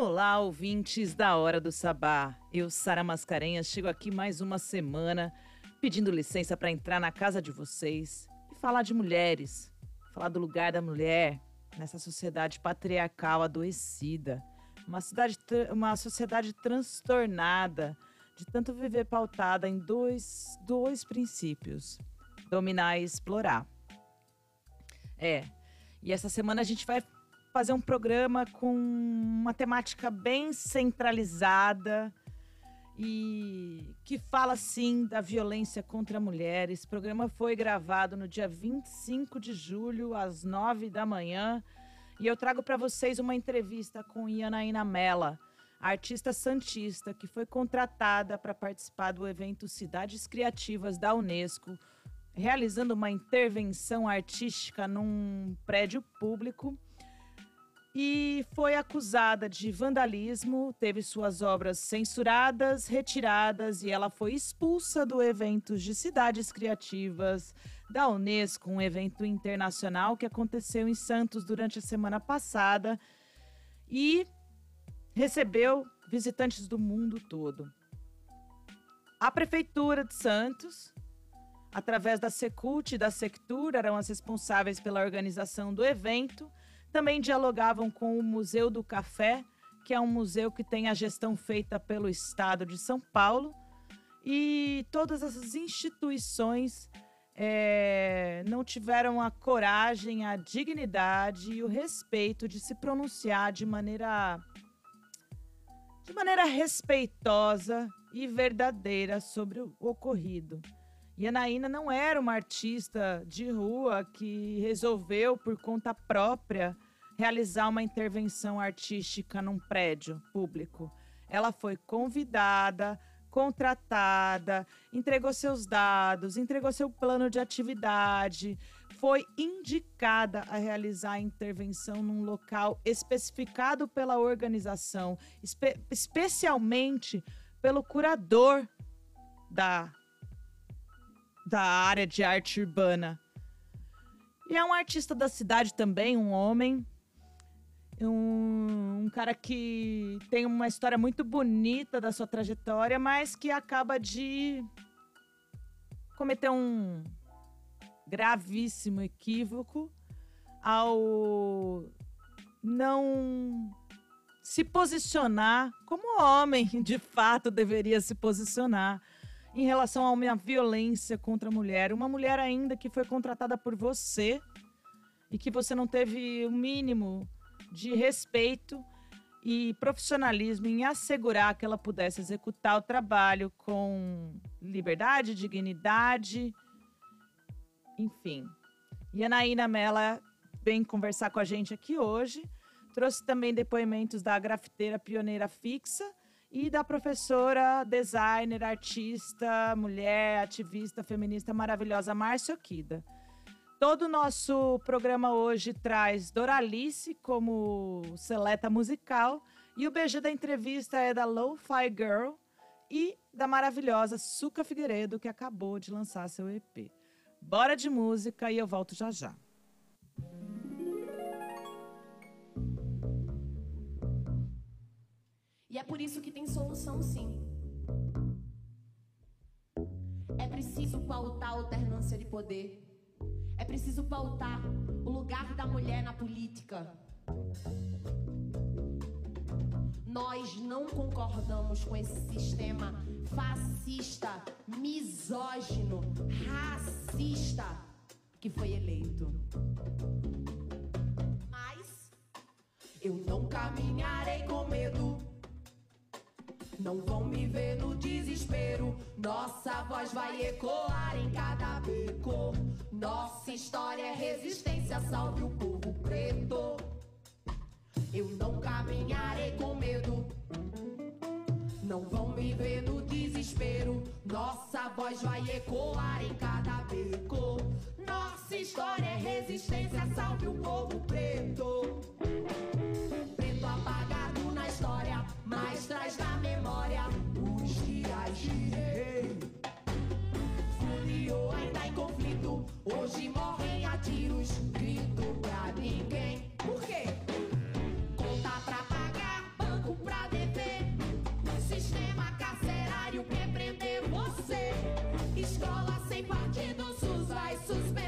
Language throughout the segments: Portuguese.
Olá, ouvintes da Hora do Sabá. Eu, Sara Mascarenhas, chego aqui mais uma semana pedindo licença para entrar na casa de vocês e falar de mulheres, falar do lugar da mulher nessa sociedade patriarcal adoecida, uma, cidade, uma sociedade transtornada de tanto viver pautada em dois, dois princípios: dominar e explorar. É, e essa semana a gente vai fazer um programa com uma temática bem centralizada e que fala sim da violência contra mulheres. Esse programa foi gravado no dia 25 de julho, às 9 da manhã, e eu trago para vocês uma entrevista com Ianaína Mela, artista santista que foi contratada para participar do evento Cidades Criativas da Unesco, realizando uma intervenção artística num prédio público e foi acusada de vandalismo, teve suas obras censuradas, retiradas e ela foi expulsa do evento de cidades criativas da Unesco, um evento internacional que aconteceu em Santos durante a semana passada e recebeu visitantes do mundo todo. A prefeitura de Santos, através da Secult e da Sectur, eram as responsáveis pela organização do evento também dialogavam com o Museu do Café, que é um museu que tem a gestão feita pelo Estado de São Paulo. E todas essas instituições é, não tiveram a coragem, a dignidade e o respeito de se pronunciar de maneira de maneira respeitosa e verdadeira sobre o ocorrido. E a Naína não era uma artista de rua que resolveu, por conta própria, realizar uma intervenção artística num prédio público. Ela foi convidada, contratada, entregou seus dados, entregou seu plano de atividade, foi indicada a realizar a intervenção num local especificado pela organização, espe especialmente pelo curador da da área de arte urbana. E é um artista da cidade também, um homem. Um, um, cara que tem uma história muito bonita da sua trajetória, mas que acaba de cometer um gravíssimo equívoco ao não se posicionar como homem de fato deveria se posicionar em relação a uma violência contra a mulher. Uma mulher ainda que foi contratada por você e que você não teve o mínimo de respeito e profissionalismo em assegurar que ela pudesse executar o trabalho com liberdade, dignidade, enfim. E a Mela vem conversar com a gente aqui hoje. Trouxe também depoimentos da grafiteira pioneira fixa e da professora, designer, artista, mulher, ativista feminista maravilhosa Márcia Okida. Todo o nosso programa hoje traz Doralice como seleta musical e o BG da entrevista é da Lo-Fi Girl e da maravilhosa Suca Figueiredo, que acabou de lançar seu EP. Bora de música e eu volto já já. E é por isso que tem solução sim. É preciso pautar a alternância de poder. É preciso pautar o lugar da mulher na política. Nós não concordamos com esse sistema fascista, misógino, racista que foi eleito. Mas eu não caminharei com medo não vão me ver no desespero. Nossa voz vai ecoar em cada beco. Nossa história é resistência, salve o povo preto. Eu não caminharei com medo. Não vão me ver no desespero. Nossa voz vai ecoar em cada beco. Nossa história é resistência, salve o povo preto mas traz na memória os dias de rei. Furiou ainda em conflito, hoje morrem a tiros, grito pra ninguém. Por quê? Conta pra pagar, banco pra dever, sistema carcerário que prender você. Escola sem partido, SUS vai suspender.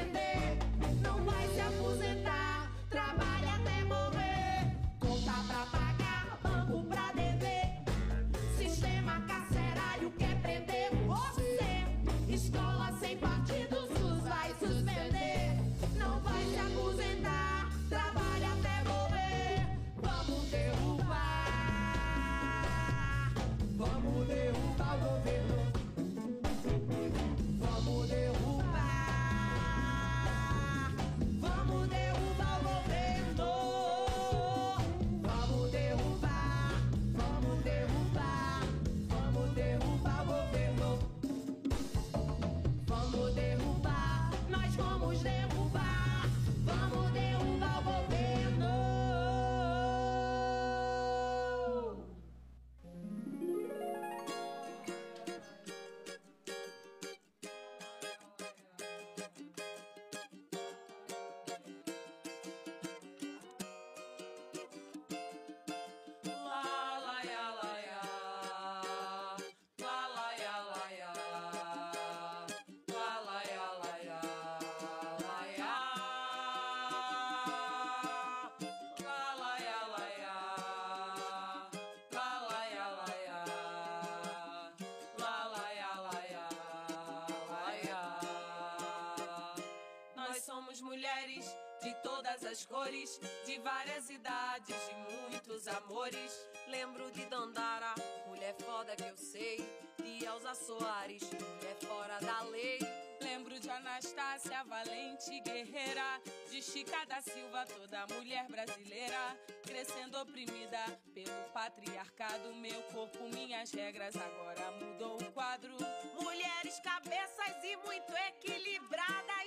Muitas cores, de várias idades, de muitos amores. Lembro de Dandara, mulher foda que eu sei. De Elza Soares, mulher fora da lei. Lembro de Anastácia, valente guerreira. De Chica da Silva, toda mulher brasileira. Crescendo oprimida pelo patriarcado. Meu corpo, minhas regras, agora mudou o quadro. Mulheres, cabeças e muito equilibradas.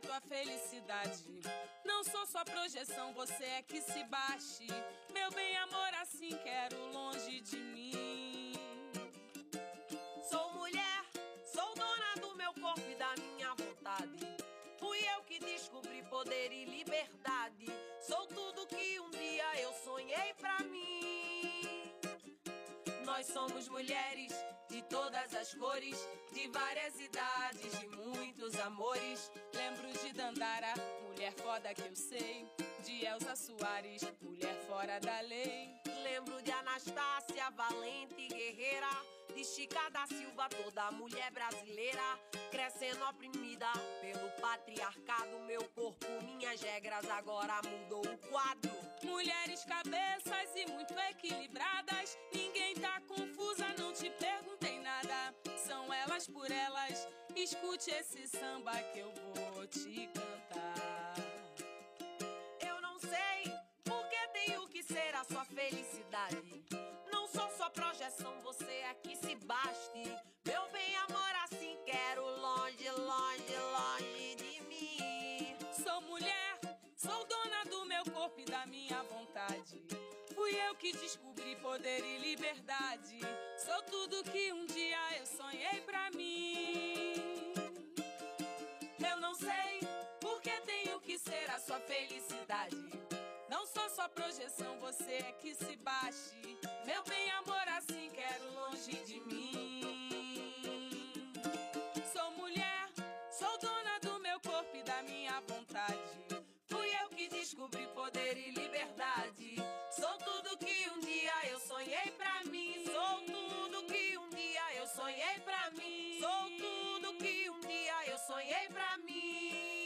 Tua felicidade. Não sou só projeção, você é que se baixe. Meu bem, amor, assim quero longe de mim. Sou mulher, sou dona do meu corpo e da minha vontade. Fui eu que descobri poder e liberdade. Sou tudo que um dia eu sonhei pra mim. Nós somos mulheres de todas as cores, de várias idades, de muitos amores. Lembro de Dandara, mulher foda que eu sei. De Elza Soares, mulher fora da lei. Lembro de Anastácia, valente guerreira. De Chica da Silva, toda mulher brasileira. Crescendo oprimida pelo patriarcado. Meu corpo, minhas regras, agora mudou o quadro. Mulheres, cabeças e muito equilibradas. Ninguém tá confusa, não te perguntei nada. São elas por elas. Escute esse samba que eu vou te cantar. Eu não sei porque tenho que ser a sua felicidade. Sou sua projeção, você é que se baste. Meu bem, amor, assim quero longe, longe, longe de mim. Sou mulher, sou dona do meu corpo e da minha vontade. Fui eu que descobri poder e liberdade. Sou tudo que um dia eu sonhei pra mim. Eu não sei porque tenho que ser a sua felicidade. Não sou sua projeção, você é que se baixe. Meu bem, amor, assim quero longe de mim. Sou mulher, sou dona do meu corpo e da minha vontade. Fui eu que descobri poder e liberdade. Sou tudo que um dia eu sonhei pra mim. Sou tudo que um dia eu sonhei pra mim. Sou tudo que um dia eu sonhei pra mim.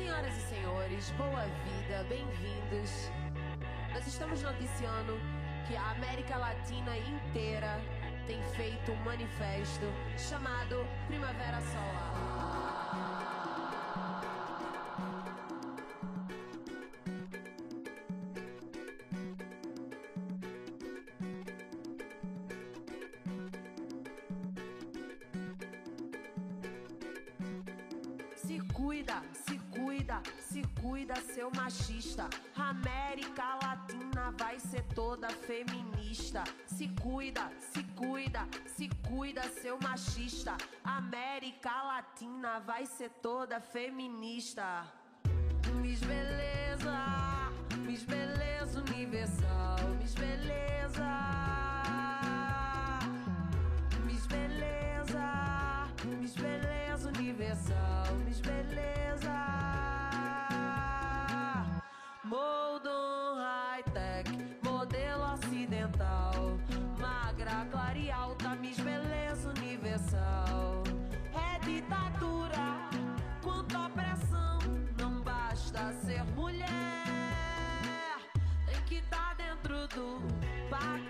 Senhoras e senhores, boa vida, bem-vindos. Nós estamos noticiando que a América Latina inteira tem feito um manifesto chamado Primavera Solar. Toda feminista. Miss Beleza, Miss Beleza Universal, Miss Beleza. pra ser mulher tem que tá dentro do pacto.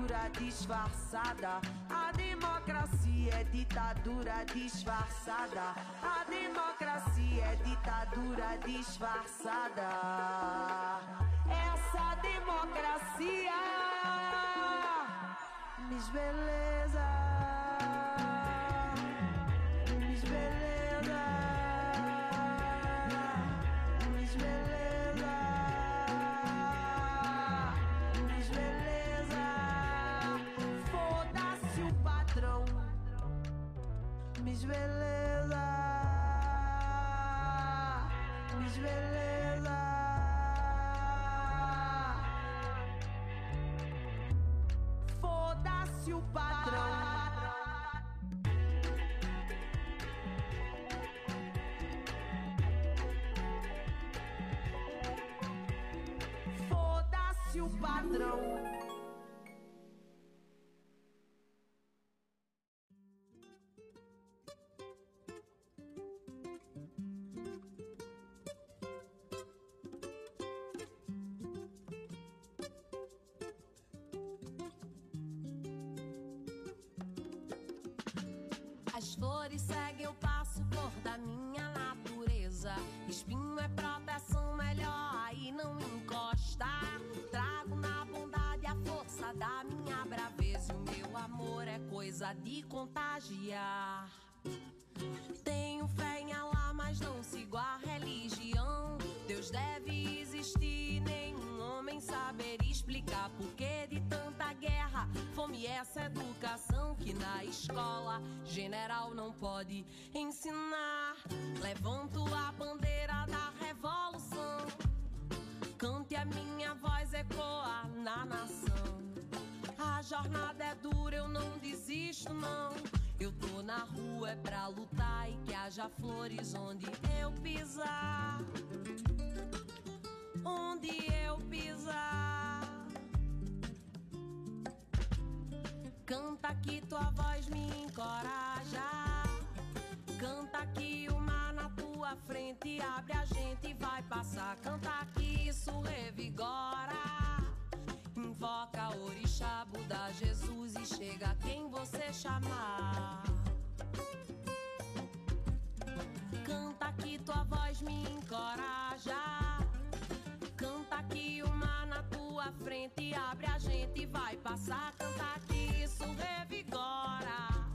ditadura disfarçada. A democracia é ditadura disfarçada. A democracia é ditadura disfarçada. Essa democracia Miss Beleza. Beleza. Beleza. Foda-se o patrão. Foda-se o padrão. Flores seguem o passo, cor da minha natureza. Espinho é proteção melhor, aí não encosta. Trago na bondade a força da minha braveza. E o meu amor é coisa de contagiar. Tenho fé em Allah, mas não sigo a religião. Deus deve existir, nenhum homem saber Fome essa educação que na escola general não pode ensinar. Levanto a bandeira da revolução. Cante a minha voz ecoa na nação. A jornada é dura, eu não desisto, não. Eu tô na rua é pra lutar e que haja flores onde eu pisar. Onde eu pisar. Canta que tua voz me encoraja. Canta que o mar na tua frente abre a gente e vai passar. Canta que isso revigora. Invoca orixá, Buda, Jesus e chega quem você chamar. Canta que tua voz me encoraja. Canta que o tua frente abre a gente vai passar. Canta que isso revigora.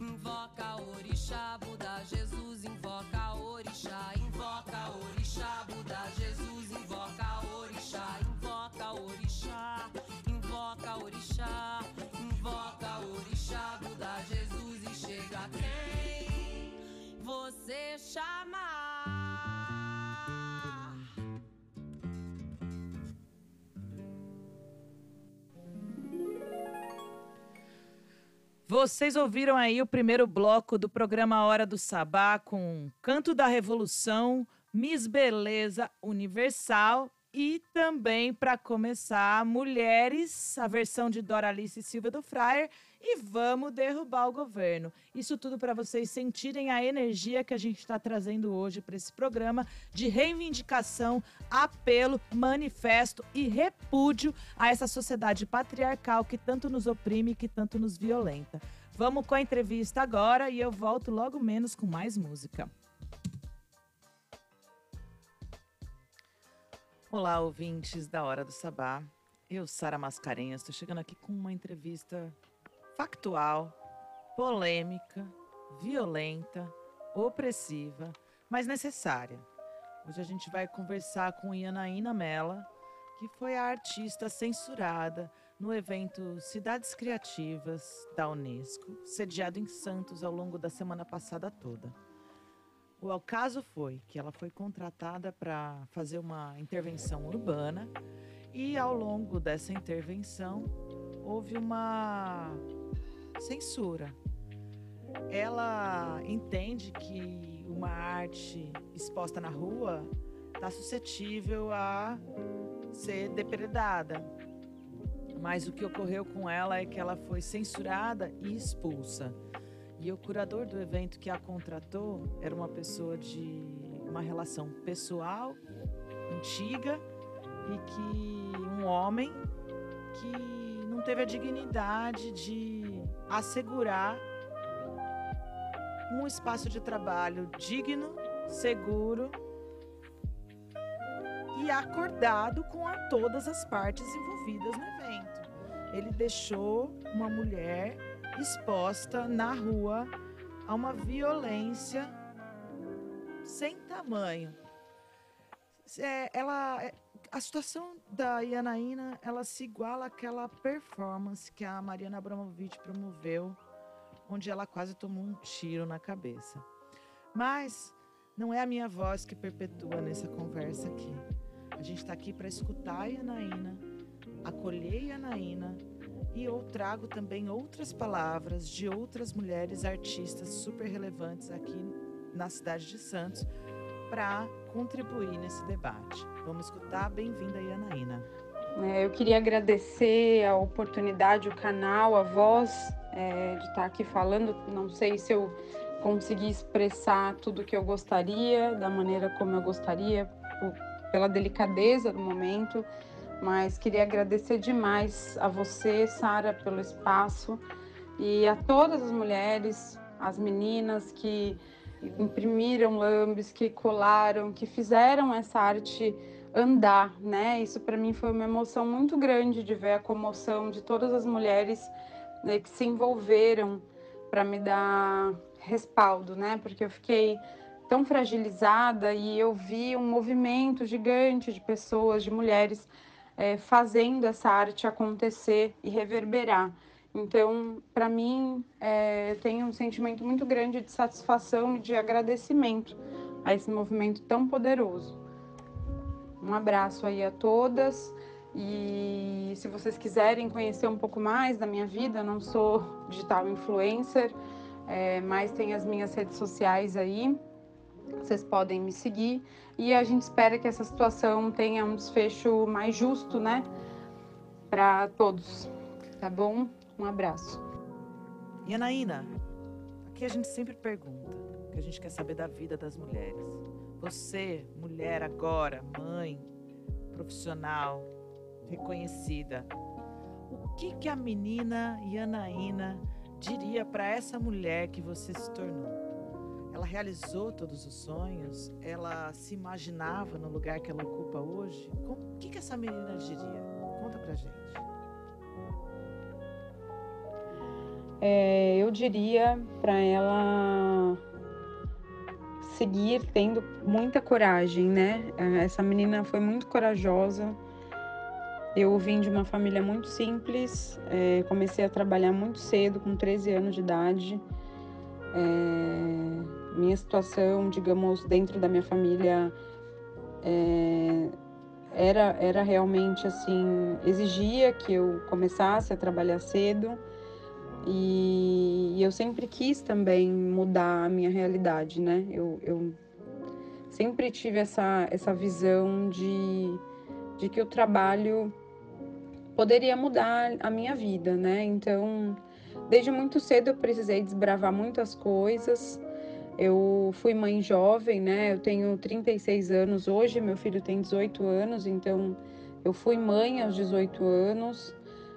Invoca orixá, Buda, Jesus, invoca orixá, invoca orixá, Buda, Jesus, invoca orixá, invoca orixá, invoca orixá, invoca orixá, Buda, Jesus e chega quem chamar. Vocês ouviram aí o primeiro bloco do programa Hora do Sabá com Canto da Revolução, Miss Beleza Universal e também, para começar, Mulheres, a versão de Doralice Silva do Fryer e Vamos Derrubar o Governo. Isso tudo para vocês sentirem a energia que a gente está trazendo hoje para esse programa de reivindicação, apelo, manifesto e repúdio a essa sociedade patriarcal que tanto nos oprime e que tanto nos violenta. Vamos com a entrevista agora e eu volto logo menos com mais música. Olá, ouvintes da Hora do Sabá. Eu, Sara Mascarenhas, estou chegando aqui com uma entrevista factual, polêmica, violenta, opressiva, mas necessária. Hoje a gente vai conversar com Ianaína Mela, que foi a artista censurada no evento Cidades Criativas da Unesco, sediado em Santos ao longo da semana passada toda. O caso foi que ela foi contratada para fazer uma intervenção urbana e ao longo dessa intervenção houve uma censura. Ela entende que uma arte exposta na rua está suscetível a ser depredada. Mas o que ocorreu com ela é que ela foi censurada e expulsa. E o curador do evento que a contratou era uma pessoa de uma relação pessoal antiga e que um homem que não teve a dignidade de assegurar um espaço de trabalho digno, seguro e acordado com a todas as partes envolvidas no evento. Ele deixou uma mulher exposta na rua a uma violência sem tamanho. É, ela, é, a situação da Ianaína, ela se iguala àquela performance que a Mariana Abramovic promoveu, onde ela quase tomou um tiro na cabeça. Mas não é a minha voz que perpetua nessa conversa aqui. A gente está aqui para escutar a Ianaína, acolher a Ianaína e eu trago também outras palavras de outras mulheres artistas super relevantes aqui na cidade de Santos para contribuir nesse debate. Vamos escutar. Bem-vinda, Ianaína. É, eu queria agradecer a oportunidade, o canal, a voz é, de estar aqui falando. Não sei se eu consegui expressar tudo o que eu gostaria, da maneira como eu gostaria, pela delicadeza do momento mas queria agradecer demais a você, Sara, pelo espaço e a todas as mulheres, as meninas que imprimiram lambes, que colaram, que fizeram essa arte andar, né? Isso para mim foi uma emoção muito grande de ver a comoção de todas as mulheres né, que se envolveram para me dar respaldo, né? Porque eu fiquei tão fragilizada e eu vi um movimento gigante de pessoas, de mulheres é, fazendo essa arte acontecer e reverberar. Então, para mim, é, tenho um sentimento muito grande de satisfação e de agradecimento a esse movimento tão poderoso. Um abraço aí a todas. E se vocês quiserem conhecer um pouco mais da minha vida, não sou digital influencer, é, mas tem as minhas redes sociais aí. Vocês podem me seguir e a gente espera que essa situação tenha um desfecho mais justo, né, para todos. Tá bom? Um abraço. E Anaína, aqui a gente sempre pergunta, que a gente quer saber da vida das mulheres. Você, mulher agora, mãe, profissional, reconhecida, o que que a menina Yanaína diria para essa mulher que você se tornou? Ela realizou todos os sonhos? Ela se imaginava no lugar que ela ocupa hoje? o que, que essa menina diria? Conta pra gente. É, eu diria para ela seguir tendo muita coragem, né? Essa menina foi muito corajosa. Eu vim de uma família muito simples, é, comecei a trabalhar muito cedo, com 13 anos de idade. É, minha situação, digamos, dentro da minha família é, era, era realmente assim, exigia que eu começasse a trabalhar cedo e, eu sempre quis também mudar a minha realidade, né? Eu, eu sempre tive essa, essa visão de, de que o trabalho poderia mudar a minha vida, né? Então, desde muito cedo eu precisei desbravar muitas coisas. Eu fui mãe jovem, né? Eu tenho 36 anos hoje, meu filho tem 18 anos, então eu fui mãe aos 18 anos.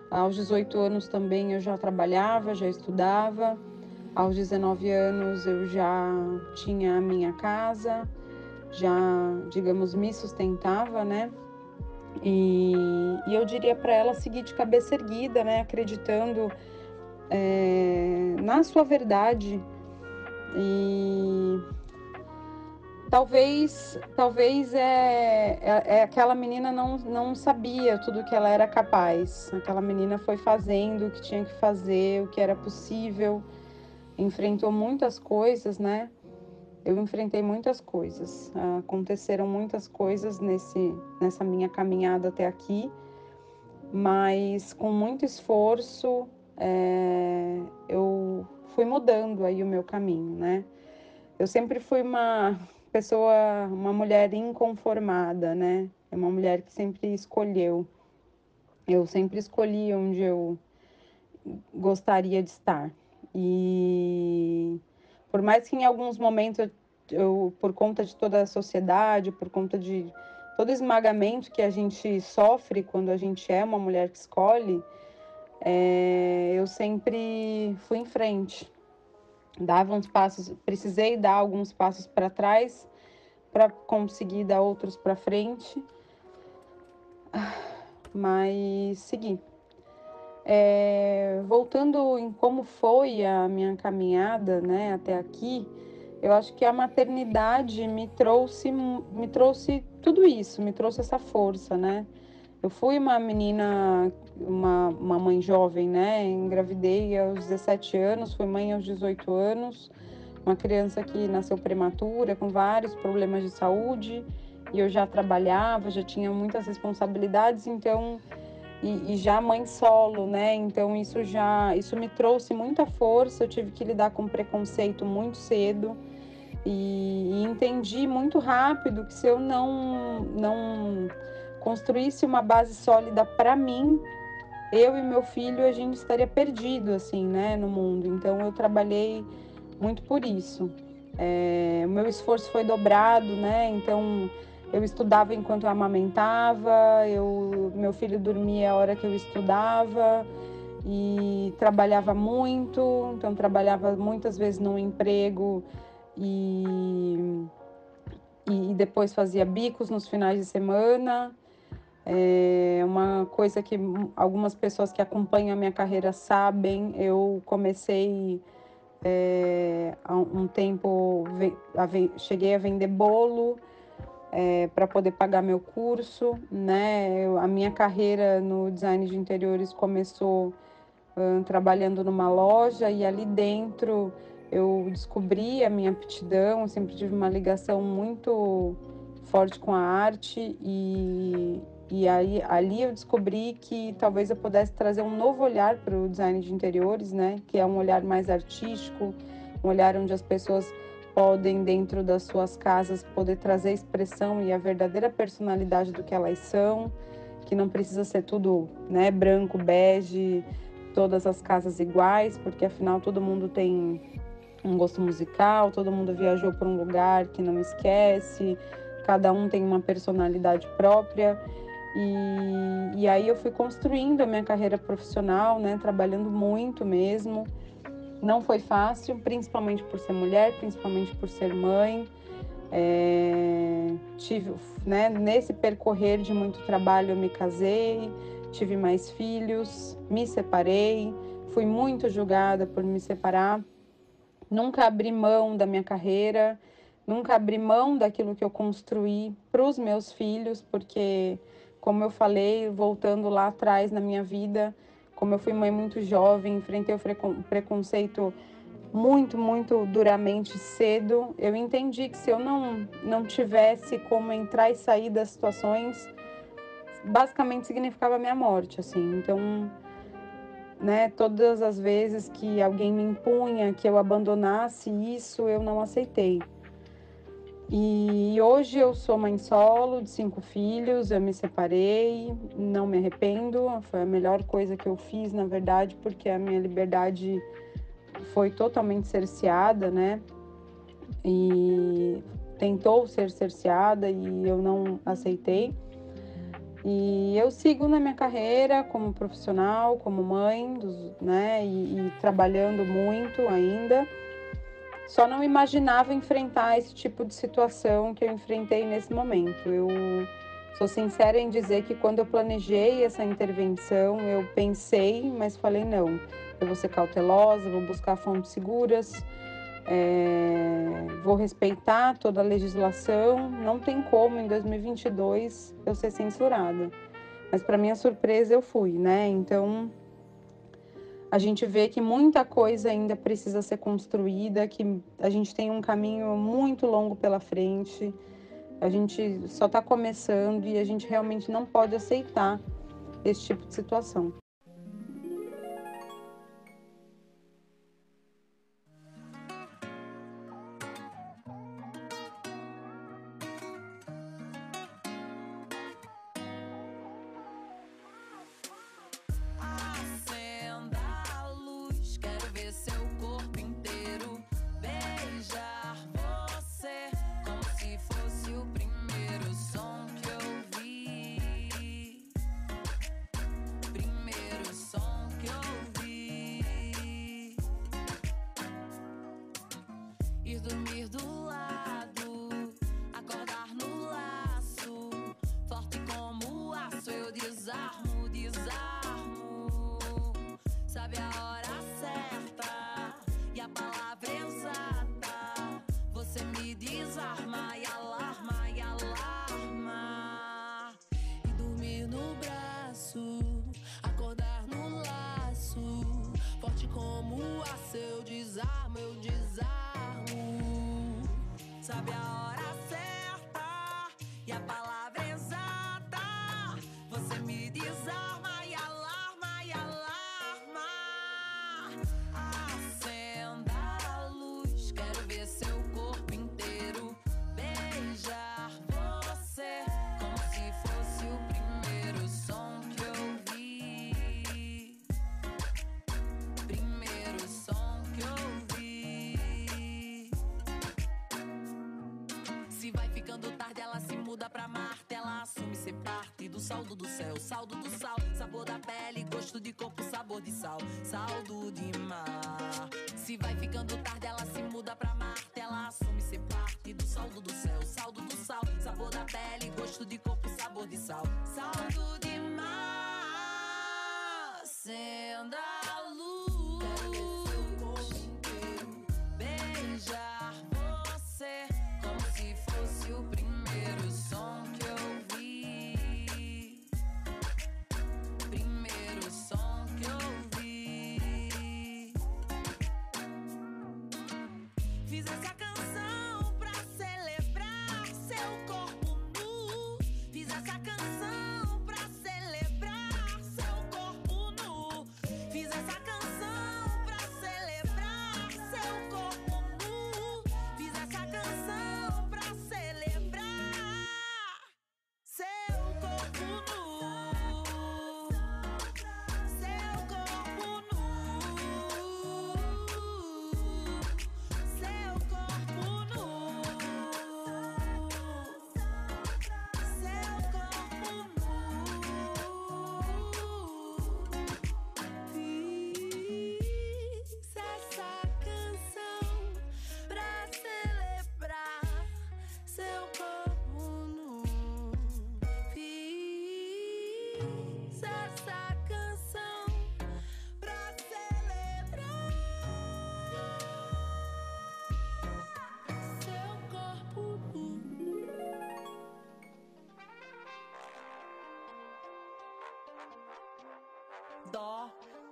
Aos 18 anos também eu já trabalhava, já estudava. Aos 19 anos eu já tinha a minha casa, já, digamos, me sustentava, né? E, e eu diria para ela seguir de cabeça erguida, né? Acreditando é, na sua verdade. E talvez talvez é, é, é, aquela menina não, não sabia tudo que ela era capaz. Aquela menina foi fazendo o que tinha que fazer, o que era possível, enfrentou muitas coisas, né? Eu enfrentei muitas coisas, aconteceram muitas coisas nesse, nessa minha caminhada até aqui, mas com muito esforço é, eu fui mudando aí o meu caminho, né? Eu sempre fui uma pessoa, uma mulher inconformada, né? É uma mulher que sempre escolheu. Eu sempre escolhi onde eu gostaria de estar. E por mais que em alguns momentos eu, por conta de toda a sociedade, por conta de todo esmagamento que a gente sofre quando a gente é uma mulher que escolhe, é, eu sempre fui em frente. Dava uns passos, precisei dar alguns passos para trás para conseguir dar outros para frente, mas segui. É, voltando em como foi a minha caminhada, né, até aqui, eu acho que a maternidade me trouxe, me trouxe tudo isso, me trouxe essa força, né? Eu fui uma menina, uma, uma mãe jovem, né? Engravidei aos 17 anos, fui mãe aos 18 anos, uma criança que nasceu prematura, com vários problemas de saúde, e eu já trabalhava, já tinha muitas responsabilidades, então e, e, já mãe solo, né? Então isso já isso me trouxe muita força. Eu tive que lidar com preconceito muito cedo e, e entendi muito rápido que se eu não não construísse uma base sólida para mim, eu e meu filho a gente estaria perdido assim, né, no mundo. Então eu trabalhei muito por isso. É, o meu esforço foi dobrado, né? Então eu estudava enquanto eu amamentava, eu, meu filho dormia a hora que eu estudava e trabalhava muito, então trabalhava muitas vezes num emprego e, e depois fazia bicos nos finais de semana. É uma coisa que algumas pessoas que acompanham a minha carreira sabem, eu comecei é, há um tempo, cheguei a vender bolo, é, para poder pagar meu curso, né? Eu, a minha carreira no design de interiores começou uh, trabalhando numa loja e ali dentro eu descobri a minha aptidão, eu sempre tive uma ligação muito forte com a arte e, e aí ali eu descobri que talvez eu pudesse trazer um novo olhar para o design de interiores, né? Que é um olhar mais artístico, um olhar onde as pessoas podem, dentro das suas casas, poder trazer a expressão e a verdadeira personalidade do que elas são, que não precisa ser tudo né, branco, bege, todas as casas iguais, porque afinal todo mundo tem um gosto musical, todo mundo viajou para um lugar que não esquece, cada um tem uma personalidade própria. E, e aí eu fui construindo a minha carreira profissional, né, trabalhando muito mesmo. Não foi fácil, principalmente por ser mulher, principalmente por ser mãe. É, tive, né, nesse percorrer de muito trabalho, eu me casei, tive mais filhos, me separei, fui muito julgada por me separar. Nunca abri mão da minha carreira, nunca abri mão daquilo que eu construí para os meus filhos, porque, como eu falei, voltando lá atrás na minha vida, como eu fui mãe muito jovem, enfrentei o preconceito muito, muito duramente cedo. Eu entendi que se eu não, não tivesse como entrar e sair das situações, basicamente significava a minha morte, assim. Então, né, todas as vezes que alguém me impunha que eu abandonasse isso, eu não aceitei. E hoje eu sou mãe solo de cinco filhos, eu me separei, não me arrependo, foi a melhor coisa que eu fiz, na verdade, porque a minha liberdade foi totalmente cerceada, né? E tentou ser cerceada e eu não aceitei. E eu sigo na minha carreira como profissional, como mãe, né? E, e trabalhando muito ainda. Só não imaginava enfrentar esse tipo de situação que eu enfrentei nesse momento. Eu sou sincera em dizer que quando eu planejei essa intervenção, eu pensei, mas falei não. Eu vou ser cautelosa, vou buscar fontes seguras, é, vou respeitar toda a legislação. Não tem como em 2022 eu ser censurada. Mas para minha surpresa eu fui, né? Então a gente vê que muita coisa ainda precisa ser construída, que a gente tem um caminho muito longo pela frente. A gente só está começando e a gente realmente não pode aceitar esse tipo de situação.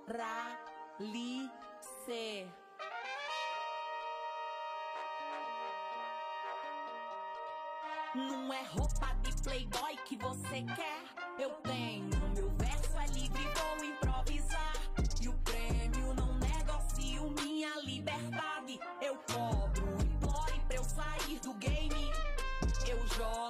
moralice. Não é roupa de playboy que você quer. Eu tenho, meu verso é livre, vou improvisar. E o prêmio não negocio minha liberdade. Eu cobro, implore pra eu sair do game. Eu jogo.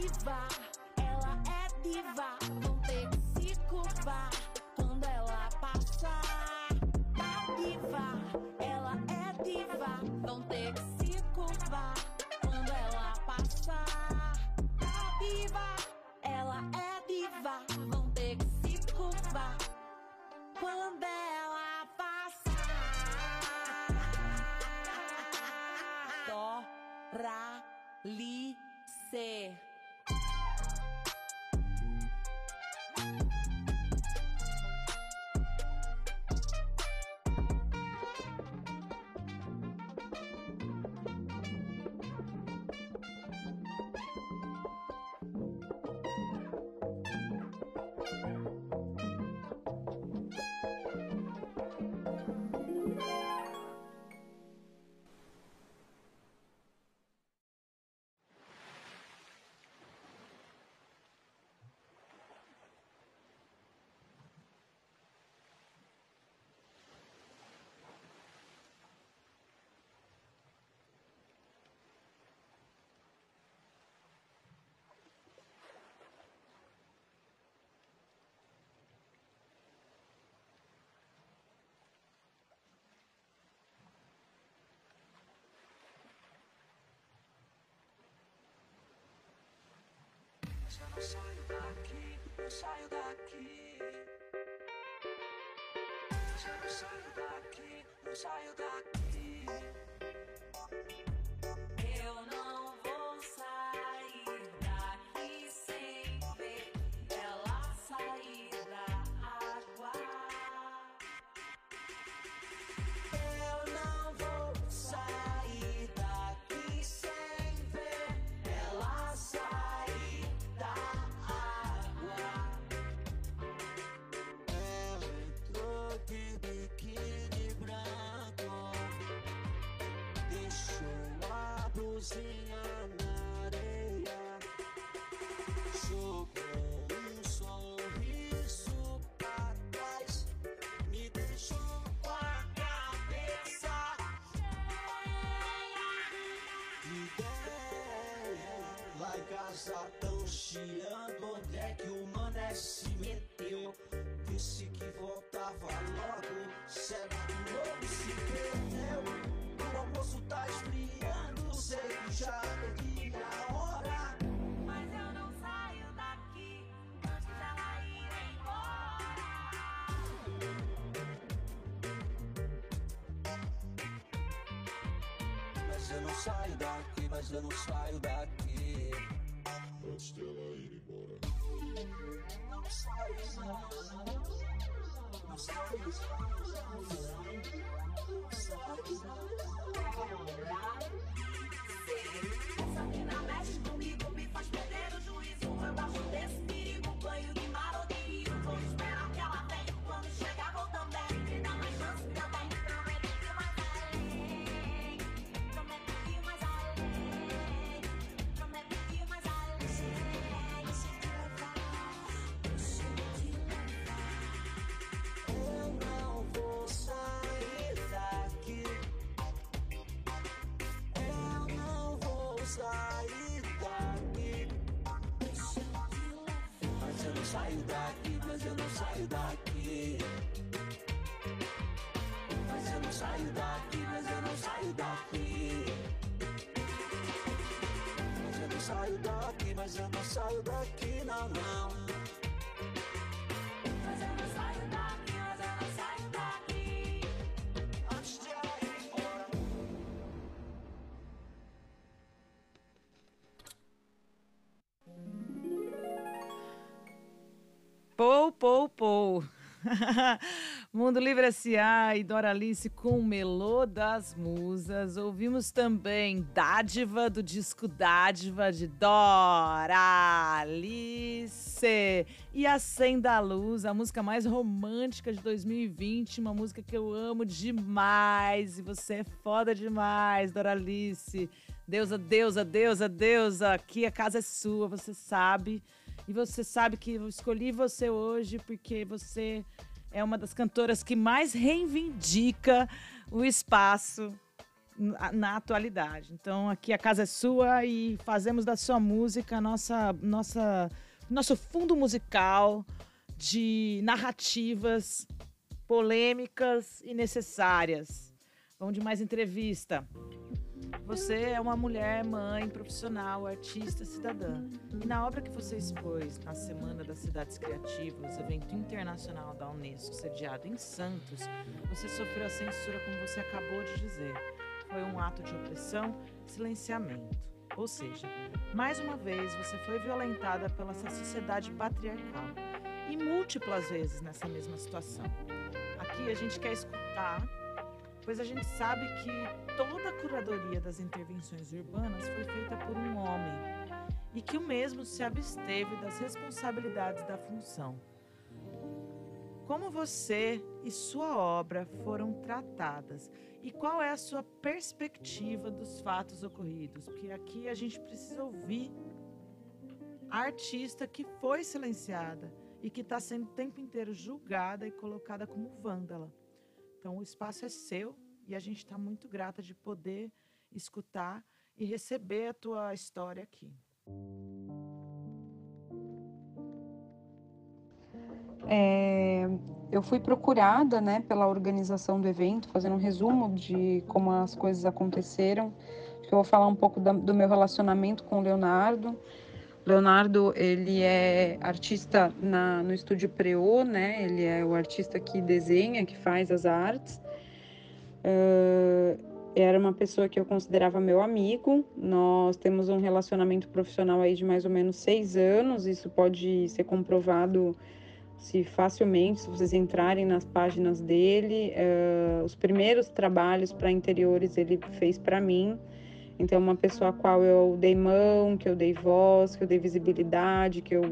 diva, ela é diva. Vão ter que se curvar quando ela passar. Tá diva, ela é diva. Vão ter que se curvar quando ela passar. Tá diva, ela é diva. Vão ter que se curvar quando ela passar. Dó, ra, li. Eu saio daqui, não saio daqui. Eu saio daqui, não saio daqui. Casa tão chiando, onde é que o mané se meteu? Disse que voltava logo, será que logo se perdeu? O almoço tá esfriando, sei que já perdi a hora. Mas eu não saio daqui antes dela ir embora. Mas eu não saio daqui, mas eu não saio daqui. Não saio, saio daqui, mas eu não saio daqui. Mas eu não saio daqui, mas eu não saio daqui. Mas eu não saio daqui, Pou, pou, pou. Mundo Livre S.A. e Doralice com o Melô das Musas. Ouvimos também Dádiva, do disco Dádiva, de Doralice. E Acenda a Luz, a música mais romântica de 2020. Uma música que eu amo demais. E você é foda demais, Doralice. Deusa, deusa, deusa, deusa. Aqui a casa é sua, você sabe. E você sabe que eu escolhi você hoje porque você é uma das cantoras que mais reivindica o espaço na, atualidade. Então aqui a casa é sua e fazemos da sua música nossa, nossa, nosso fundo musical de narrativas polêmicas e necessárias. Vamos de mais entrevista. Você é uma mulher, mãe, profissional, artista, cidadã. E na obra que você expôs na Semana das Cidades Criativas, evento internacional da Unesco, sediado em Santos, você sofreu a censura, como você acabou de dizer. Foi um ato de opressão, silenciamento. Ou seja, mais uma vez você foi violentada pela essa sociedade patriarcal. E múltiplas vezes nessa mesma situação. Aqui a gente quer escutar pois a gente sabe que toda a curadoria das intervenções urbanas foi feita por um homem e que o mesmo se absteve das responsabilidades da função. Como você e sua obra foram tratadas e qual é a sua perspectiva dos fatos ocorridos? Porque aqui a gente precisa ouvir a artista que foi silenciada e que está sendo o tempo inteiro julgada e colocada como vândala. Então, o espaço é seu e a gente está muito grata de poder escutar e receber a tua história aqui. É, eu fui procurada né, pela organização do evento, fazendo um resumo de como as coisas aconteceram. Eu vou falar um pouco da, do meu relacionamento com o Leonardo. Leonardo, ele é artista na, no estúdio Preô, né? Ele é o artista que desenha, que faz as artes. Uh, era uma pessoa que eu considerava meu amigo. Nós temos um relacionamento profissional aí de mais ou menos seis anos. Isso pode ser comprovado se facilmente, se vocês entrarem nas páginas dele. Uh, os primeiros trabalhos para interiores ele fez para mim. Então, uma pessoa a qual eu dei mão, que eu dei voz, que eu dei visibilidade, que eu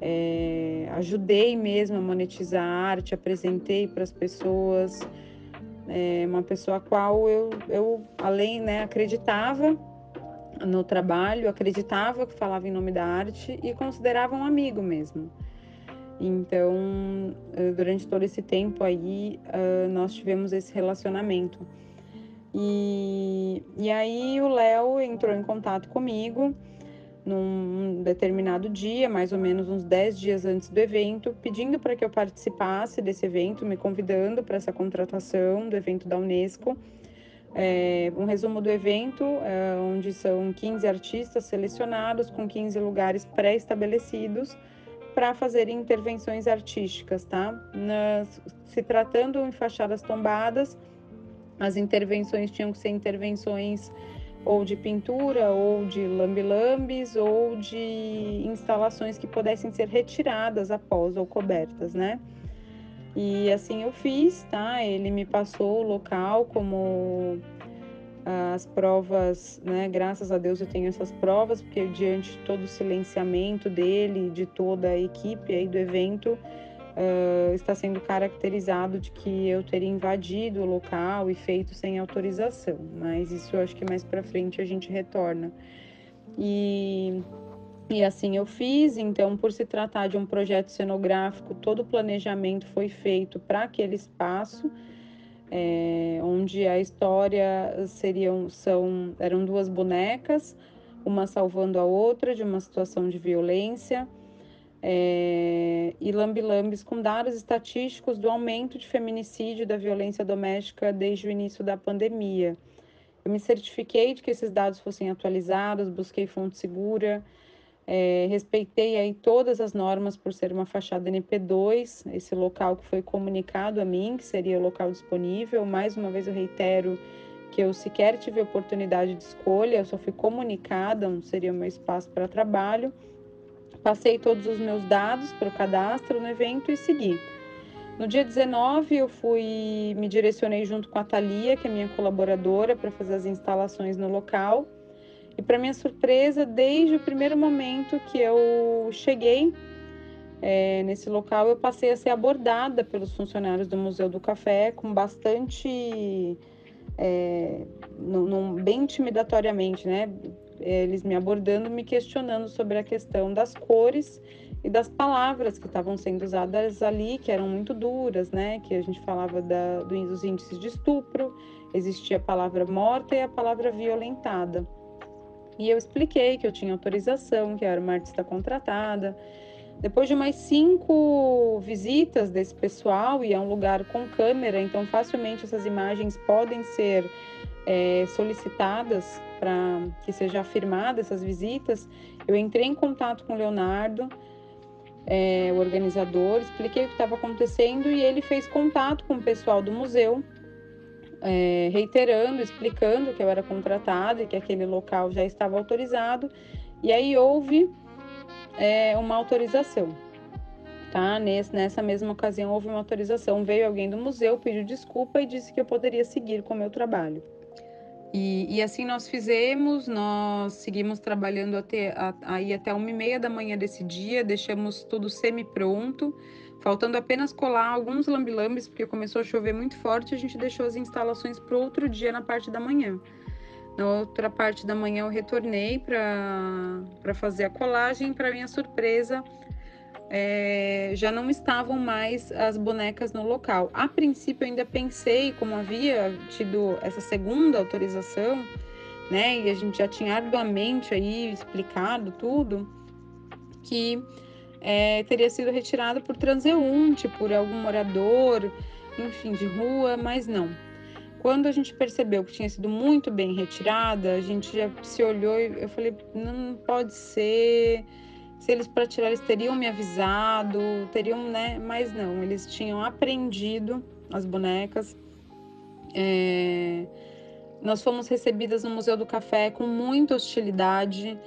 é, ajudei mesmo a monetizar a arte, apresentei para as pessoas. É uma pessoa a qual eu, eu além, né, acreditava no trabalho, acreditava que falava em nome da arte e considerava um amigo mesmo. Então, durante todo esse tempo aí, nós tivemos esse relacionamento. E, e aí o Léo entrou em contato comigo num determinado dia, mais ou menos uns 10 dias antes do evento, pedindo para que eu participasse desse evento, me convidando para essa contratação do evento da Unesco. É, um resumo do evento, é, onde são 15 artistas selecionados com 15 lugares pré-estabelecidos para fazerem intervenções artísticas, tá? Nas, se tratando em fachadas tombadas, as intervenções tinham que ser intervenções ou de pintura, ou de lambi-lambis, ou de instalações que pudessem ser retiradas após ou cobertas, né? E assim eu fiz, tá? Ele me passou o local como as provas, né? Graças a Deus eu tenho essas provas, porque diante de todo o silenciamento dele, de toda a equipe aí do evento, uh, está sendo caracterizado de que eu teria invadido o local e feito sem autorização, mas isso eu acho que mais para frente a gente retorna. E, e assim eu fiz, então, por se tratar de um projeto cenográfico, todo o planejamento foi feito para aquele espaço. É, onde a história seriam são eram duas bonecas, uma salvando a outra de uma situação de violência é, e lambilambes com dados estatísticos do aumento de feminicídio e da violência doméstica desde o início da pandemia. Eu me certifiquei de que esses dados fossem atualizados, busquei fonte segura, é, respeitei aí todas as normas por ser uma fachada NP2, esse local que foi comunicado a mim, que seria o local disponível. Mais uma vez eu reitero que eu sequer tive oportunidade de escolha, eu só fui comunicada, não seria o meu espaço para trabalho. Passei todos os meus dados para o cadastro no evento e segui. No dia 19, eu fui, me direcionei junto com a Thalia, que é minha colaboradora, para fazer as instalações no local. E para minha surpresa, desde o primeiro momento que eu cheguei é, nesse local, eu passei a ser abordada pelos funcionários do Museu do Café com bastante. É, bem intimidatoriamente, né? Eles me abordando, me questionando sobre a questão das cores e das palavras que estavam sendo usadas ali, que eram muito duras, né? Que a gente falava da, dos índices de estupro, existia a palavra morta e a palavra violentada. E eu expliquei que eu tinha autorização, que era uma artista contratada. Depois de mais cinco visitas desse pessoal, e é um lugar com câmera, então facilmente essas imagens podem ser é, solicitadas para que seja afirmada essas visitas, eu entrei em contato com o Leonardo, é, o organizador, expliquei o que estava acontecendo e ele fez contato com o pessoal do museu, é, reiterando, explicando que eu era contratada e que aquele local já estava autorizado. E aí houve é, uma autorização, tá? Nesse, nessa mesma ocasião houve uma autorização. Veio alguém do museu, pediu desculpa e disse que eu poderia seguir com o meu trabalho. E, e, assim nós fizemos, nós seguimos trabalhando até, aí até uma e meia da manhã desse dia, deixamos tudo semi-pronto, faltando apenas colar alguns lambilambes, porque começou a chover muito forte, a gente deixou as instalações para outro dia na parte da manhã. Na outra parte da manhã eu retornei para fazer a colagem, para minha surpresa, é, já não estavam mais as bonecas no local. A princípio, eu ainda pensei, como havia tido essa segunda autorização, né, e a gente já tinha arduamente aí explicado tudo, que é, teria sido retirado por transeunte, por algum morador, enfim, de rua, mas não. Quando a gente percebeu que tinha sido muito bem retirada, a gente já se olhou e eu falei, não pode ser se eles para tirar eles teriam me avisado, teriam, né? Mas não, eles tinham apreendido as bonecas. É... Nós fomos recebidas no Museu do Café com muita hostilidade.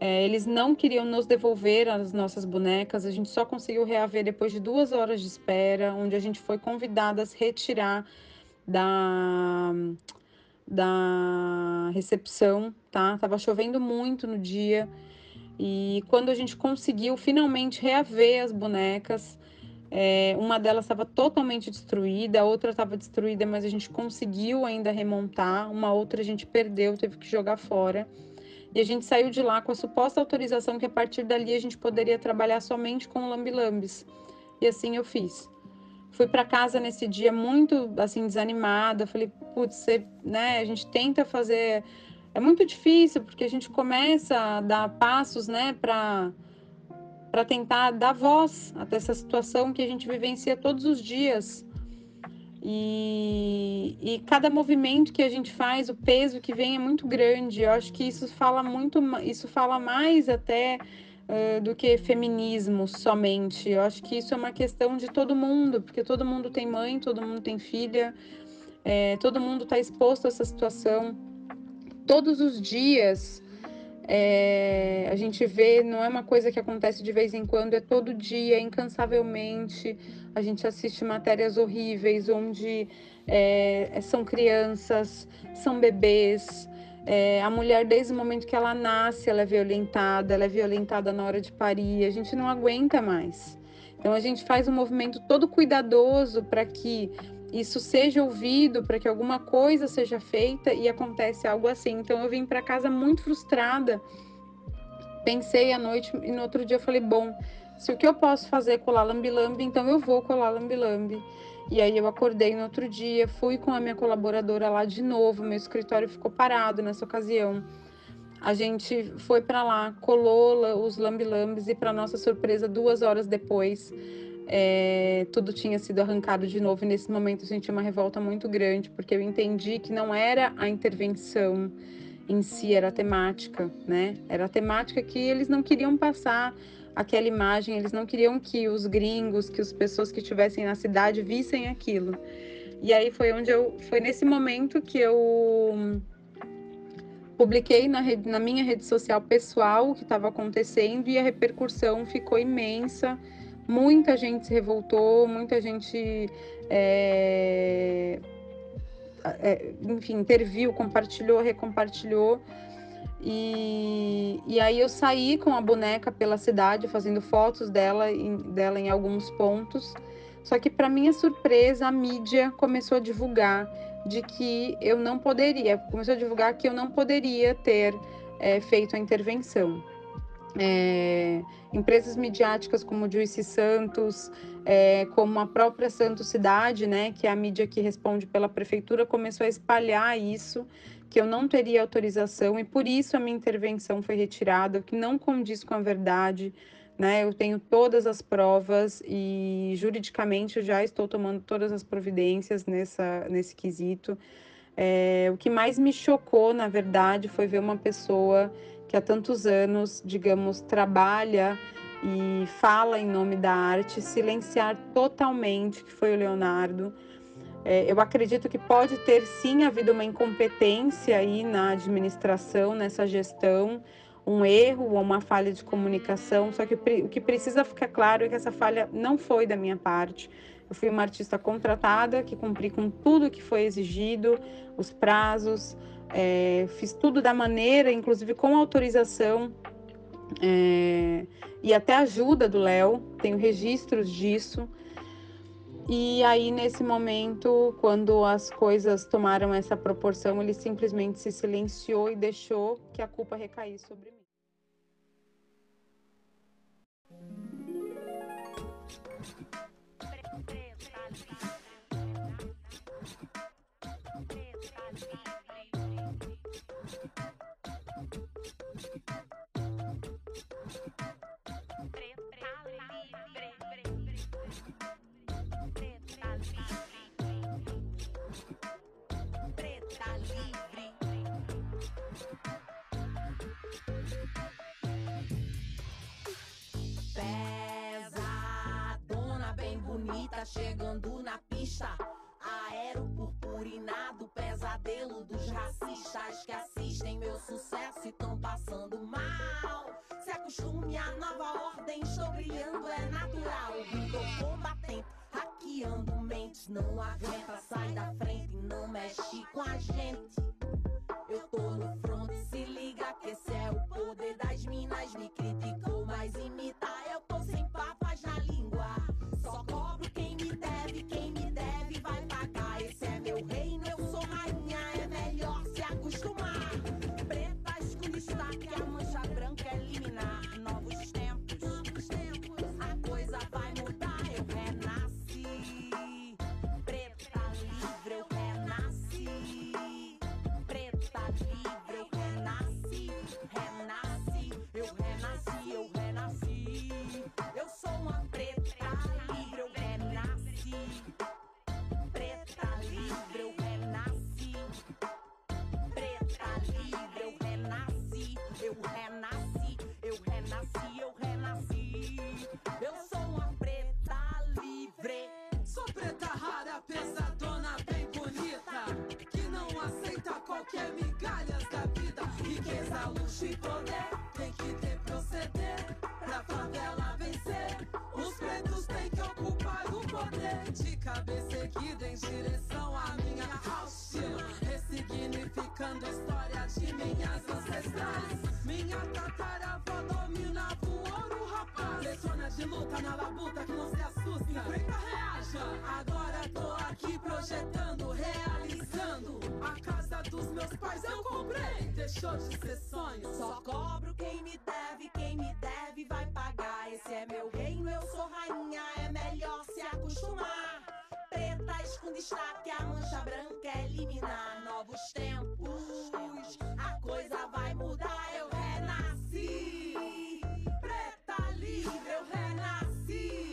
É, eles não queriam nos devolver as nossas bonecas. A gente só conseguiu reaver depois de duas horas de espera, onde a gente foi convidada a retirar da da recepção, tá? Tava chovendo muito no dia. E quando a gente conseguiu finalmente reaver as bonecas, é, uma delas estava totalmente destruída, a outra estava destruída, mas a gente conseguiu ainda remontar, uma outra a gente perdeu, teve que jogar fora. E a gente saiu de lá com a suposta autorização que a partir dali a gente poderia trabalhar somente com lambilambes. E assim eu fiz. Fui para casa nesse dia muito assim desanimada, falei, putz, né, a gente tenta fazer é muito difícil porque a gente começa a dar passos, né, para para tentar dar voz até essa situação que a gente vivencia todos os dias. E, e cada movimento que a gente faz, o peso que vem é muito grande. Eu acho que isso fala muito, isso fala mais até uh, do que feminismo somente. Eu acho que isso é uma questão de todo mundo, porque todo mundo tem mãe, todo mundo tem filha, é, todo mundo está exposto a essa situação todos os dias. É, a gente vê, não é uma coisa que acontece de vez em quando, é todo dia, incansavelmente. A gente assiste matérias horríveis onde é, são crianças, são bebês. É, a mulher, desde o momento que ela nasce, ela é violentada, ela é violentada na hora de parir. A gente não aguenta mais. Então, a gente faz um movimento todo cuidadoso para que isso seja ouvido, para que alguma coisa seja feita e acontece algo assim. Então eu vim para casa muito frustrada. Pensei à noite e no outro dia eu falei, bom, se o que eu posso fazer é colar lambi-lambi, então eu vou colar lambi-lambi. E aí eu acordei no outro dia, fui com a minha colaboradora lá de novo, meu escritório ficou parado nessa ocasião. A gente foi para lá, colou os lambi-lambis e para nossa surpresa, duas horas depois, é, tudo tinha sido arrancado de novo. E nesse momento eu senti uma revolta muito grande, porque eu entendi que não era a intervenção em si, era a temática, né? Era a temática que eles não queriam passar aquela imagem, eles não queriam que os gringos, que as pessoas que estivessem na cidade vissem aquilo. E aí foi onde eu, foi nesse momento que eu publiquei na, rede, na minha rede social pessoal o que estava acontecendo e a repercussão ficou imensa Muita gente se revoltou, muita gente, é, é, enfim, interviu, compartilhou, recompartilhou. E, e aí eu saí com a boneca pela cidade, fazendo fotos dela em, dela em alguns pontos. Só que, para minha surpresa, a mídia começou a divulgar de que eu não poderia, começou a divulgar que eu não poderia ter é, feito a intervenção. É, empresas midiáticas como o Juicy Santos, é, como a própria Santos Cidade, né, que é a mídia que responde pela prefeitura, começou a espalhar isso, que eu não teria autorização e por isso a minha intervenção foi retirada, o que não condiz com a verdade. Né? Eu tenho todas as provas e juridicamente eu já estou tomando todas as providências nessa, nesse quesito. É, o que mais me chocou, na verdade, foi ver uma pessoa que há tantos anos, digamos, trabalha e fala em nome da arte, silenciar totalmente, que foi o Leonardo. É, eu acredito que pode ter sim havido uma incompetência aí na administração, nessa gestão, um erro ou uma falha de comunicação, só que o que precisa ficar claro é que essa falha não foi da minha parte. Eu fui uma artista contratada que cumpri com tudo que foi exigido, os prazos, é, fiz tudo da maneira, inclusive com autorização é, e até ajuda do Léo, tenho registros disso. E aí, nesse momento, quando as coisas tomaram essa proporção, ele simplesmente se silenciou e deixou que a culpa recaísse sobre mim. Bonita chegando na pista. Aero purpurinado, pesadelo dos racistas que assistem meu sucesso e tão passando mal. Se acostume à nova ordem, estou brilhando, é natural. Tô combatente, hackeando mentes, não aguenta, sai da frente, não mexe com a gente. Eu tô no front, se liga que esse é o poder das minas. Me criticou, mas imita, que é migalhas da vida. Riqueza, luxo e poder. Tem que ter proceder pra favela vencer. Os pretos têm que ocupar o poder. De cabeça erguida em direção à minha house. Ressignificando história de minhas ancestrais. Minha tataravó dominava o ouro, rapaz. Leciona de luta na labuta que não se assusta. Enfrenta real projetando, realizando. A casa dos meus pais eu comprei, deixou de ser sonho. Só cobro quem me deve, quem me deve vai pagar. Esse é meu reino, eu sou rainha, é melhor se acostumar. Preta esconde destaque, a mancha branca é eliminar. Novos tempos, a coisa vai mudar, eu renasci. Preta livre, eu renasci.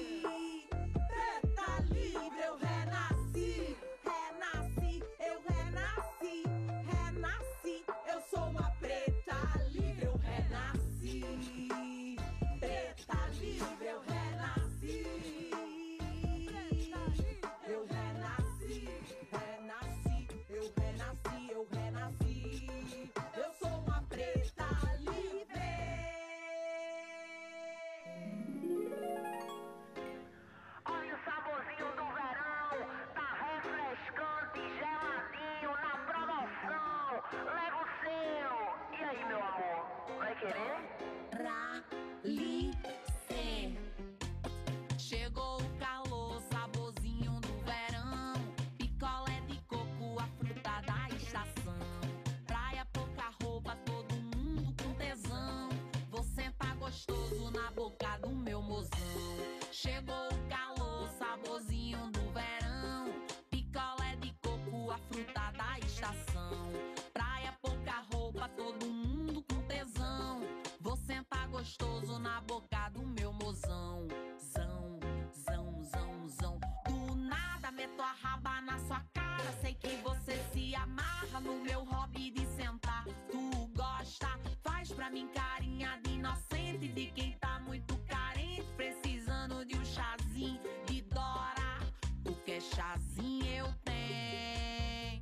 Mim carinha de inocente. De quem tá muito carente, precisando de um chazinho de Dora. Tu quer chazinho, eu tenho.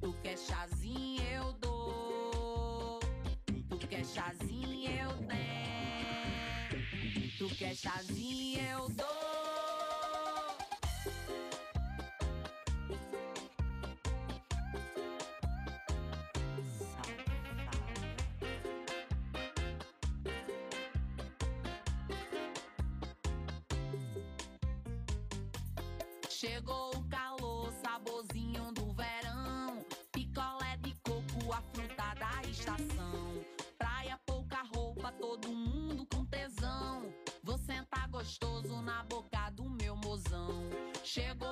Tu quer chazinho, eu dou. Tu quer chazinho, eu tenho. Tu quer chazinho, Chegou o calor, saborzinho do verão. Picolé de coco, a fruta da estação. Praia, pouca roupa, todo mundo com tesão. Vou sentar gostoso na boca do meu mozão. Chegou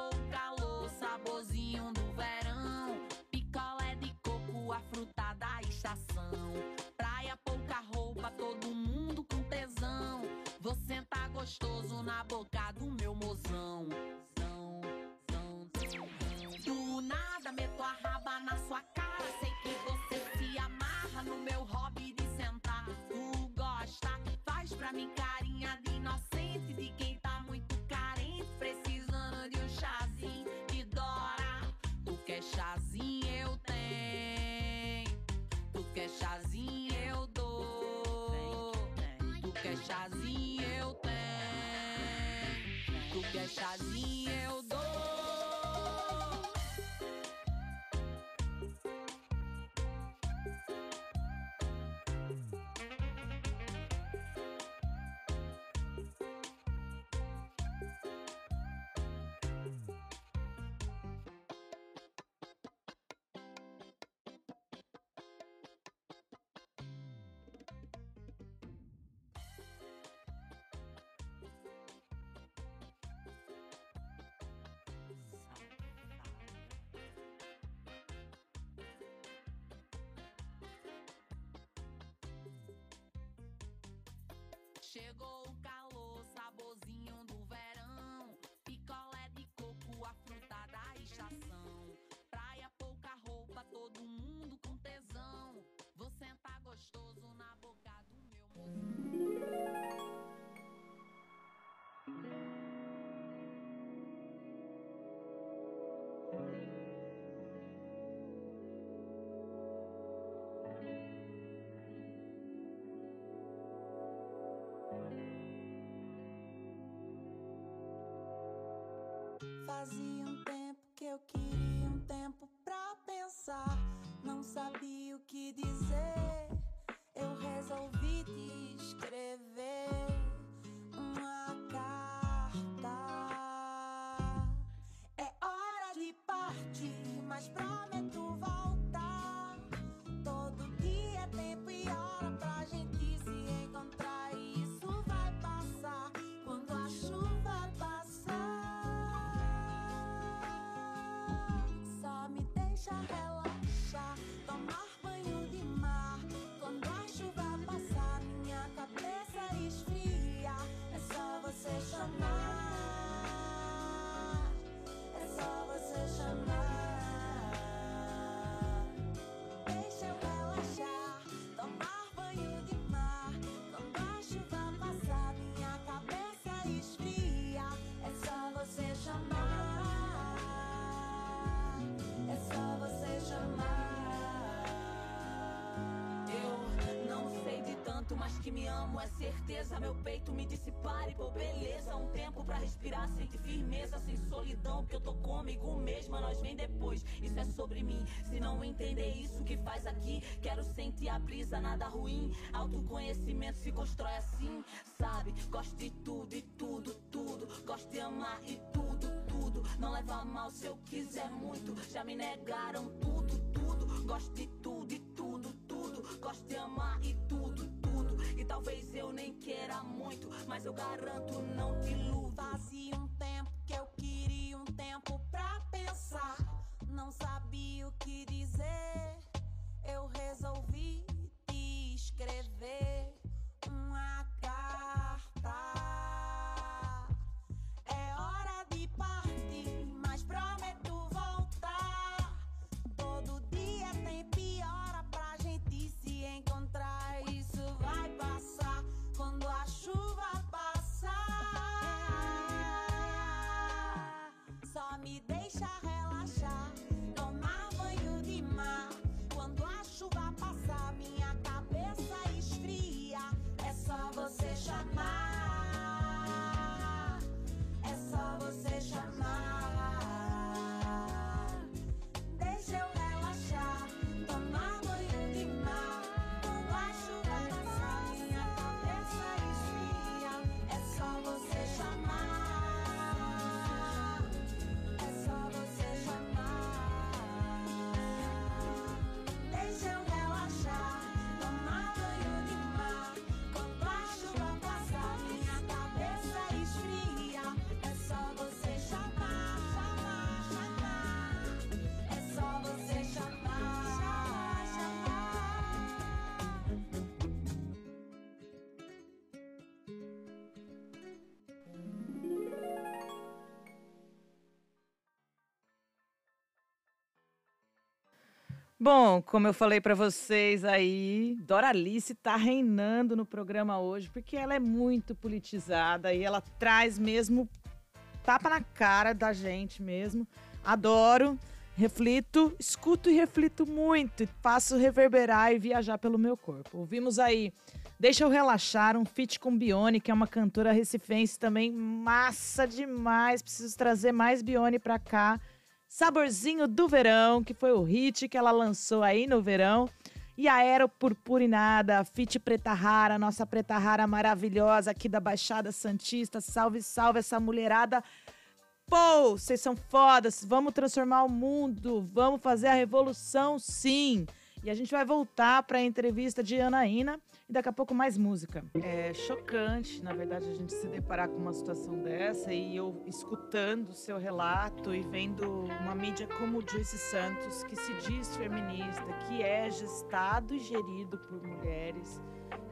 pra mim carinha de inocente. De quem tá muito carente, precisando de um chazinho de Dora. Tu quer chazinho, eu tenho. Tu quer chazinho, eu dou. Tu quer chazinho, eu tenho. Tu quer chazinho, Chegou Fazia um tempo que eu queria um tempo pra pensar. Não sabia o que dizer. Eu resolvi te escrever deixa relaxar, tanto, mas que me amo é certeza. Meu peito me dissipar e pô, beleza. Um tempo pra respirar, sente firmeza, sem solidão. Que eu tô comigo mesma, nós vem depois. Isso é sobre mim. Se não entender isso que faz aqui, quero sentir a brisa, nada ruim. Autoconhecimento se constrói assim, sabe? Gosto de tudo e tudo, tudo. Gosto de amar e tudo, tudo. Não leva mal se eu quiser muito. Já me negaram tudo, tudo. Gosto de tudo e tudo, tudo. Gosto de amar e tudo, tudo. E talvez eu nem queira muito, mas eu garanto, não te iludo. Fazia um tempo que eu queria um tempo pra pensar. Não sabia o que dizer. Eu resolvi te escrever Bom, como eu falei pra vocês aí, Doralice tá reinando no programa hoje porque ela é muito politizada e ela traz mesmo tapa na cara da gente mesmo. Adoro, reflito, escuto e reflito muito e faço reverberar e viajar pelo meu corpo. Ouvimos aí Deixa eu relaxar, um feat com Bione, que é uma cantora recifense também massa demais. Preciso trazer mais Bione pra cá. Saborzinho do Verão, que foi o hit que ela lançou aí no verão. E a Aero Purpurinada, Fit Preta Rara, nossa Preta Rara maravilhosa aqui da Baixada Santista. Salve, salve essa mulherada. Pô, vocês são fodas, vamos transformar o mundo, vamos fazer a revolução sim. E a gente vai voltar para a entrevista de Anaína e daqui a pouco mais música. É chocante, na verdade, a gente se deparar com uma situação dessa e eu escutando o seu relato e vendo uma mídia como o Joyce Santos, que se diz feminista, que é gestado e gerido por mulheres,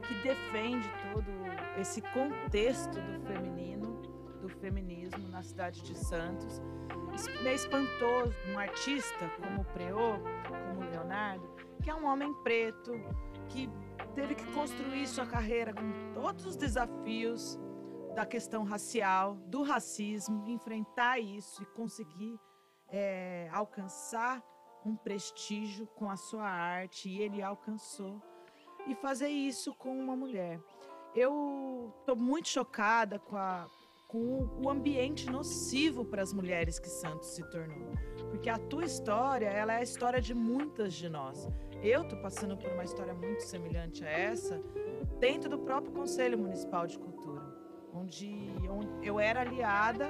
que defende todo esse contexto do feminino, do feminismo na cidade de Santos. É espantoso um artista como o Preô, como o Leonardo, que é um homem preto, que teve que construir sua carreira com todos os desafios da questão racial, do racismo, enfrentar isso e conseguir é, alcançar um prestígio com a sua arte, e ele alcançou, e fazer isso com uma mulher. Eu estou muito chocada com, a, com o ambiente nocivo para as mulheres que Santos se tornou. Porque a tua história, ela é a história de muitas de nós. Eu tô passando por uma história muito semelhante a essa, dentro do próprio Conselho Municipal de Cultura, onde eu era aliada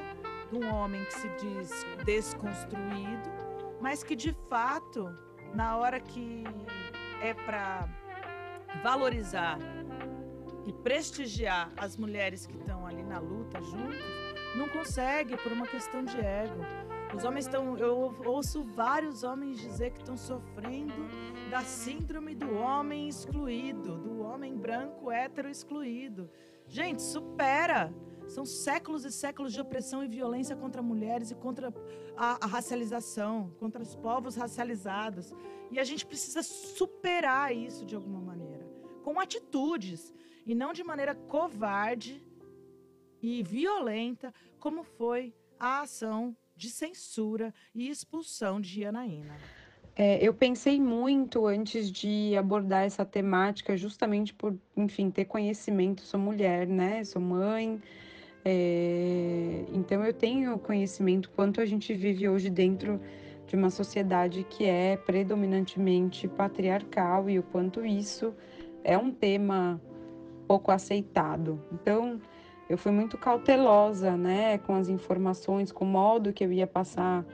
de um homem que se diz desconstruído, mas que de fato, na hora que é para valorizar e prestigiar as mulheres que estão ali na luta juntos, não consegue por uma questão de ego. Os homens estão. Eu ouço vários homens dizer que estão sofrendo da síndrome do homem excluído, do homem branco hétero excluído. Gente, supera! São séculos e séculos de opressão e violência contra mulheres e contra a, a racialização, contra os povos racializados. E a gente precisa superar isso de alguma maneira, com atitudes, e não de maneira covarde e violenta, como foi a ação de censura e expulsão de Janaína. É, eu pensei muito antes de abordar essa temática, justamente por, enfim, ter conhecimento. Sou mulher, né? Sou mãe. é, então eu tenho conhecimento quanto a gente vive hoje dentro de uma sociedade que é predominantemente patriarcal e o quanto isso é um tema pouco aceitado. Então eu fui muito cautelosa, né, com as informações, com o modo que eu ia passar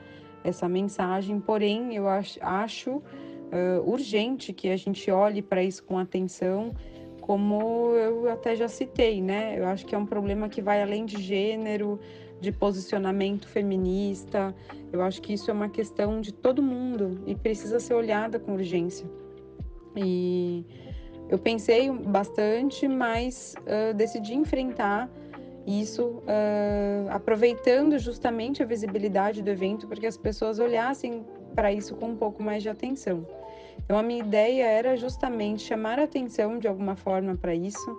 essa mensagem, porém eu acho, eh, urgente que a gente olhe para isso com atenção, como eu até já citei, né? Eu acho que é um problema que vai além de gênero, de posicionamento feminista. Eu acho que isso é uma questão de todo mundo e precisa ser olhada com urgência. E eu pensei bastante, mas uh, decidi enfrentar isso, uh, aproveitando justamente a visibilidade do evento para que as pessoas olhassem para isso com um pouco mais de atenção. Então, a minha ideia era justamente chamar a atenção de alguma forma para isso,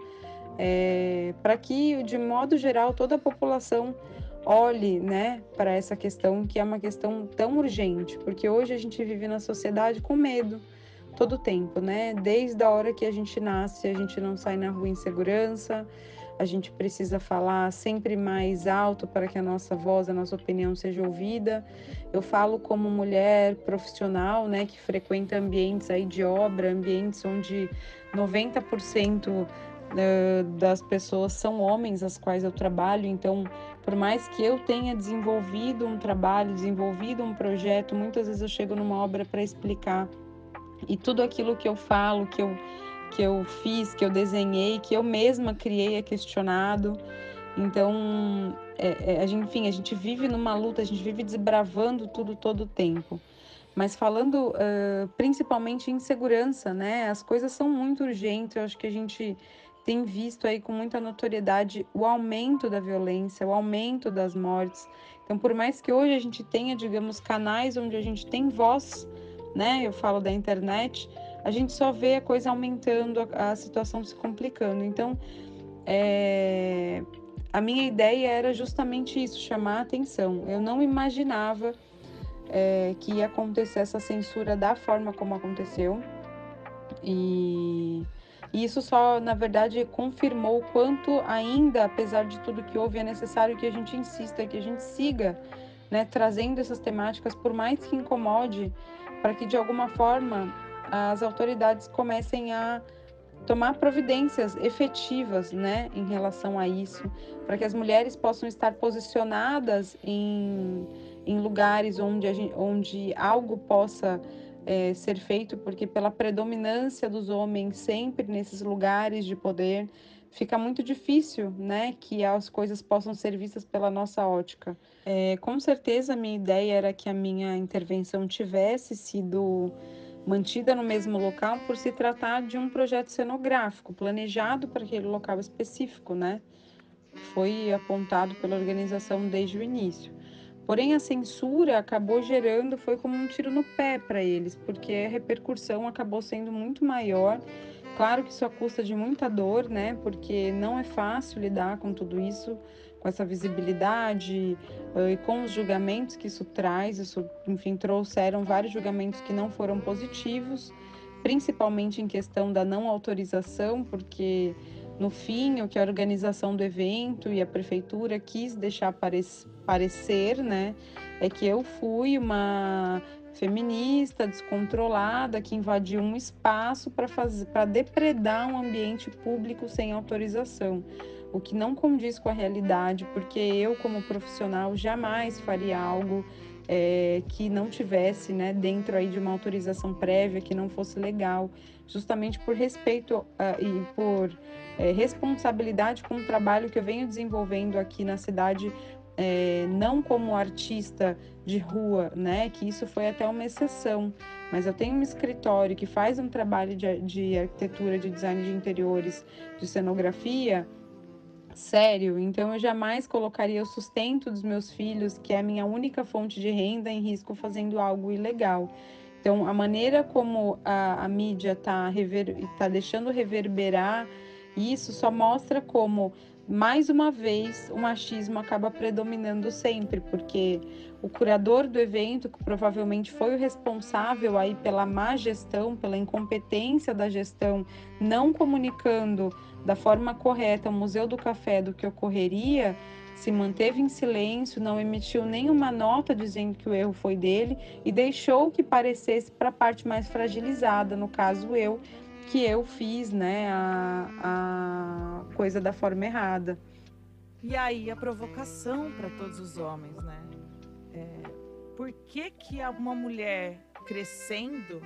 é, para que, de modo geral, toda a população olhe né, para essa questão, que é uma questão tão urgente, porque hoje a gente vive na sociedade com medo todo tempo, né? Desde a hora que a gente nasce, a gente não sai na rua em segurança, a gente precisa falar sempre mais alto para que a nossa voz, a nossa opinião seja ouvida. Eu falo como mulher profissional, né, que frequenta ambientes aí de obra, ambientes onde 90% eh, das pessoas são homens as quais eu trabalho, então por mais que eu tenha desenvolvido um trabalho, desenvolvido um projeto, muitas vezes eu chego numa obra para explicar e tudo aquilo que eu falo, que eu que eu fiz, que eu desenhei, que eu mesma criei é questionado. Então, é, é, enfim, a gente vive numa luta, a gente vive desbravando tudo todo o tempo. Mas falando uh, principalmente em segurança, né? As coisas são muito urgentes. Eu acho que a gente tem visto aí com muita notoriedade o aumento da violência, o aumento das mortes. Então, por mais que hoje a gente tenha, digamos, canais onde a gente tem voz, né? Eu falo da internet, a gente só vê a coisa aumentando, a, a situação se complicando. Então, é, a minha ideia era justamente isso, chamar a atenção. Eu não imaginava é, que ia acontecer essa censura da forma como aconteceu. E, e isso só, na verdade, confirmou o quanto ainda, apesar de tudo que houve, é necessário que a gente insista, que a gente siga né, trazendo essas temáticas, por mais que incomode, para que de alguma forma as autoridades comecem a tomar providências efetivas, né, em relação a isso, para que as mulheres possam estar posicionadas em, em lugares onde, gente, onde algo possa é, ser feito, porque pela predominância dos homens sempre nesses lugares de poder, fica muito difícil, né, que as coisas possam ser vistas pela nossa ótica. É, com certeza, a minha ideia era que a minha intervenção tivesse sido mantida no mesmo local por se tratar de um projeto cenográfico planejado para aquele local específico, né? Foi apontado pela organização desde o início. Porém, a censura acabou gerando, foi como um tiro no pé para eles, porque a repercussão acabou sendo muito maior. Claro que isso custa de muita dor, né? Porque não é fácil lidar com tudo isso com essa visibilidade e com os julgamentos que isso traz, isso, enfim, trouxeram vários julgamentos que não foram positivos, principalmente em questão da não autorização, porque no fim o que a organização do evento e a prefeitura quis deixar parecer, né, é que eu fui uma feminista descontrolada que invadiu um espaço para depredar um ambiente público sem autorização o que não condiz com a realidade, porque eu, como profissional, jamais faria algo é, que não tivesse né, dentro aí de uma autorização prévia, que não fosse legal, justamente por respeito uh, e por é, responsabilidade com o trabalho que eu venho desenvolvendo aqui na cidade é, não como artista de rua, né? Que isso foi até uma exceção. Mas eu tenho um escritório que faz um trabalho de, de arquitetura, de design de interiores, de cenografia sério, então eu jamais colocaria o sustento dos meus filhos, que é a minha única fonte de renda, em risco fazendo algo ilegal. Então, a maneira como a, a mídia está rever, tá deixando reverberar isso só mostra como, mais uma vez, o machismo acaba predominando sempre, porque o curador do evento, que provavelmente foi o responsável aí pela má gestão, pela incompetência da gestão, não comunicando da forma correta ao Museu do Café do que ocorreria, se manteve em silêncio, não emitiu nenhuma nota dizendo que o erro foi dele e deixou que parecesse para a parte mais fragilizada, no caso eu, que eu fiz né, a, a coisa da forma errada. E aí a provocação para todos os homens, né? É, por que, que uma mulher crescendo,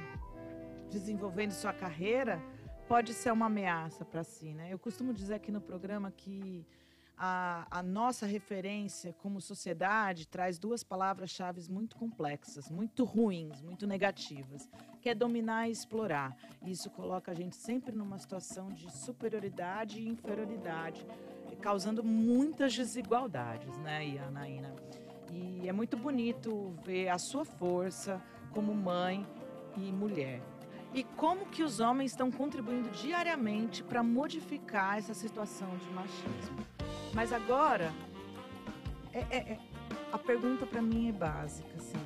desenvolvendo sua carreira, pode ser uma ameaça para si, né? Eu costumo dizer aqui no programa que a, a nossa referência como sociedade traz duas palavras-chave muito complexas, muito ruins, muito negativas, que é dominar e explorar. Isso coloca a gente sempre numa situação de superioridade e inferioridade, causando muitas desigualdades, né, Anaína? E é muito bonito ver a sua força como mãe e mulher. E como que os homens estão contribuindo diariamente para modificar essa situação de machismo? Mas agora, é, é, é, a pergunta para mim é básica, assim.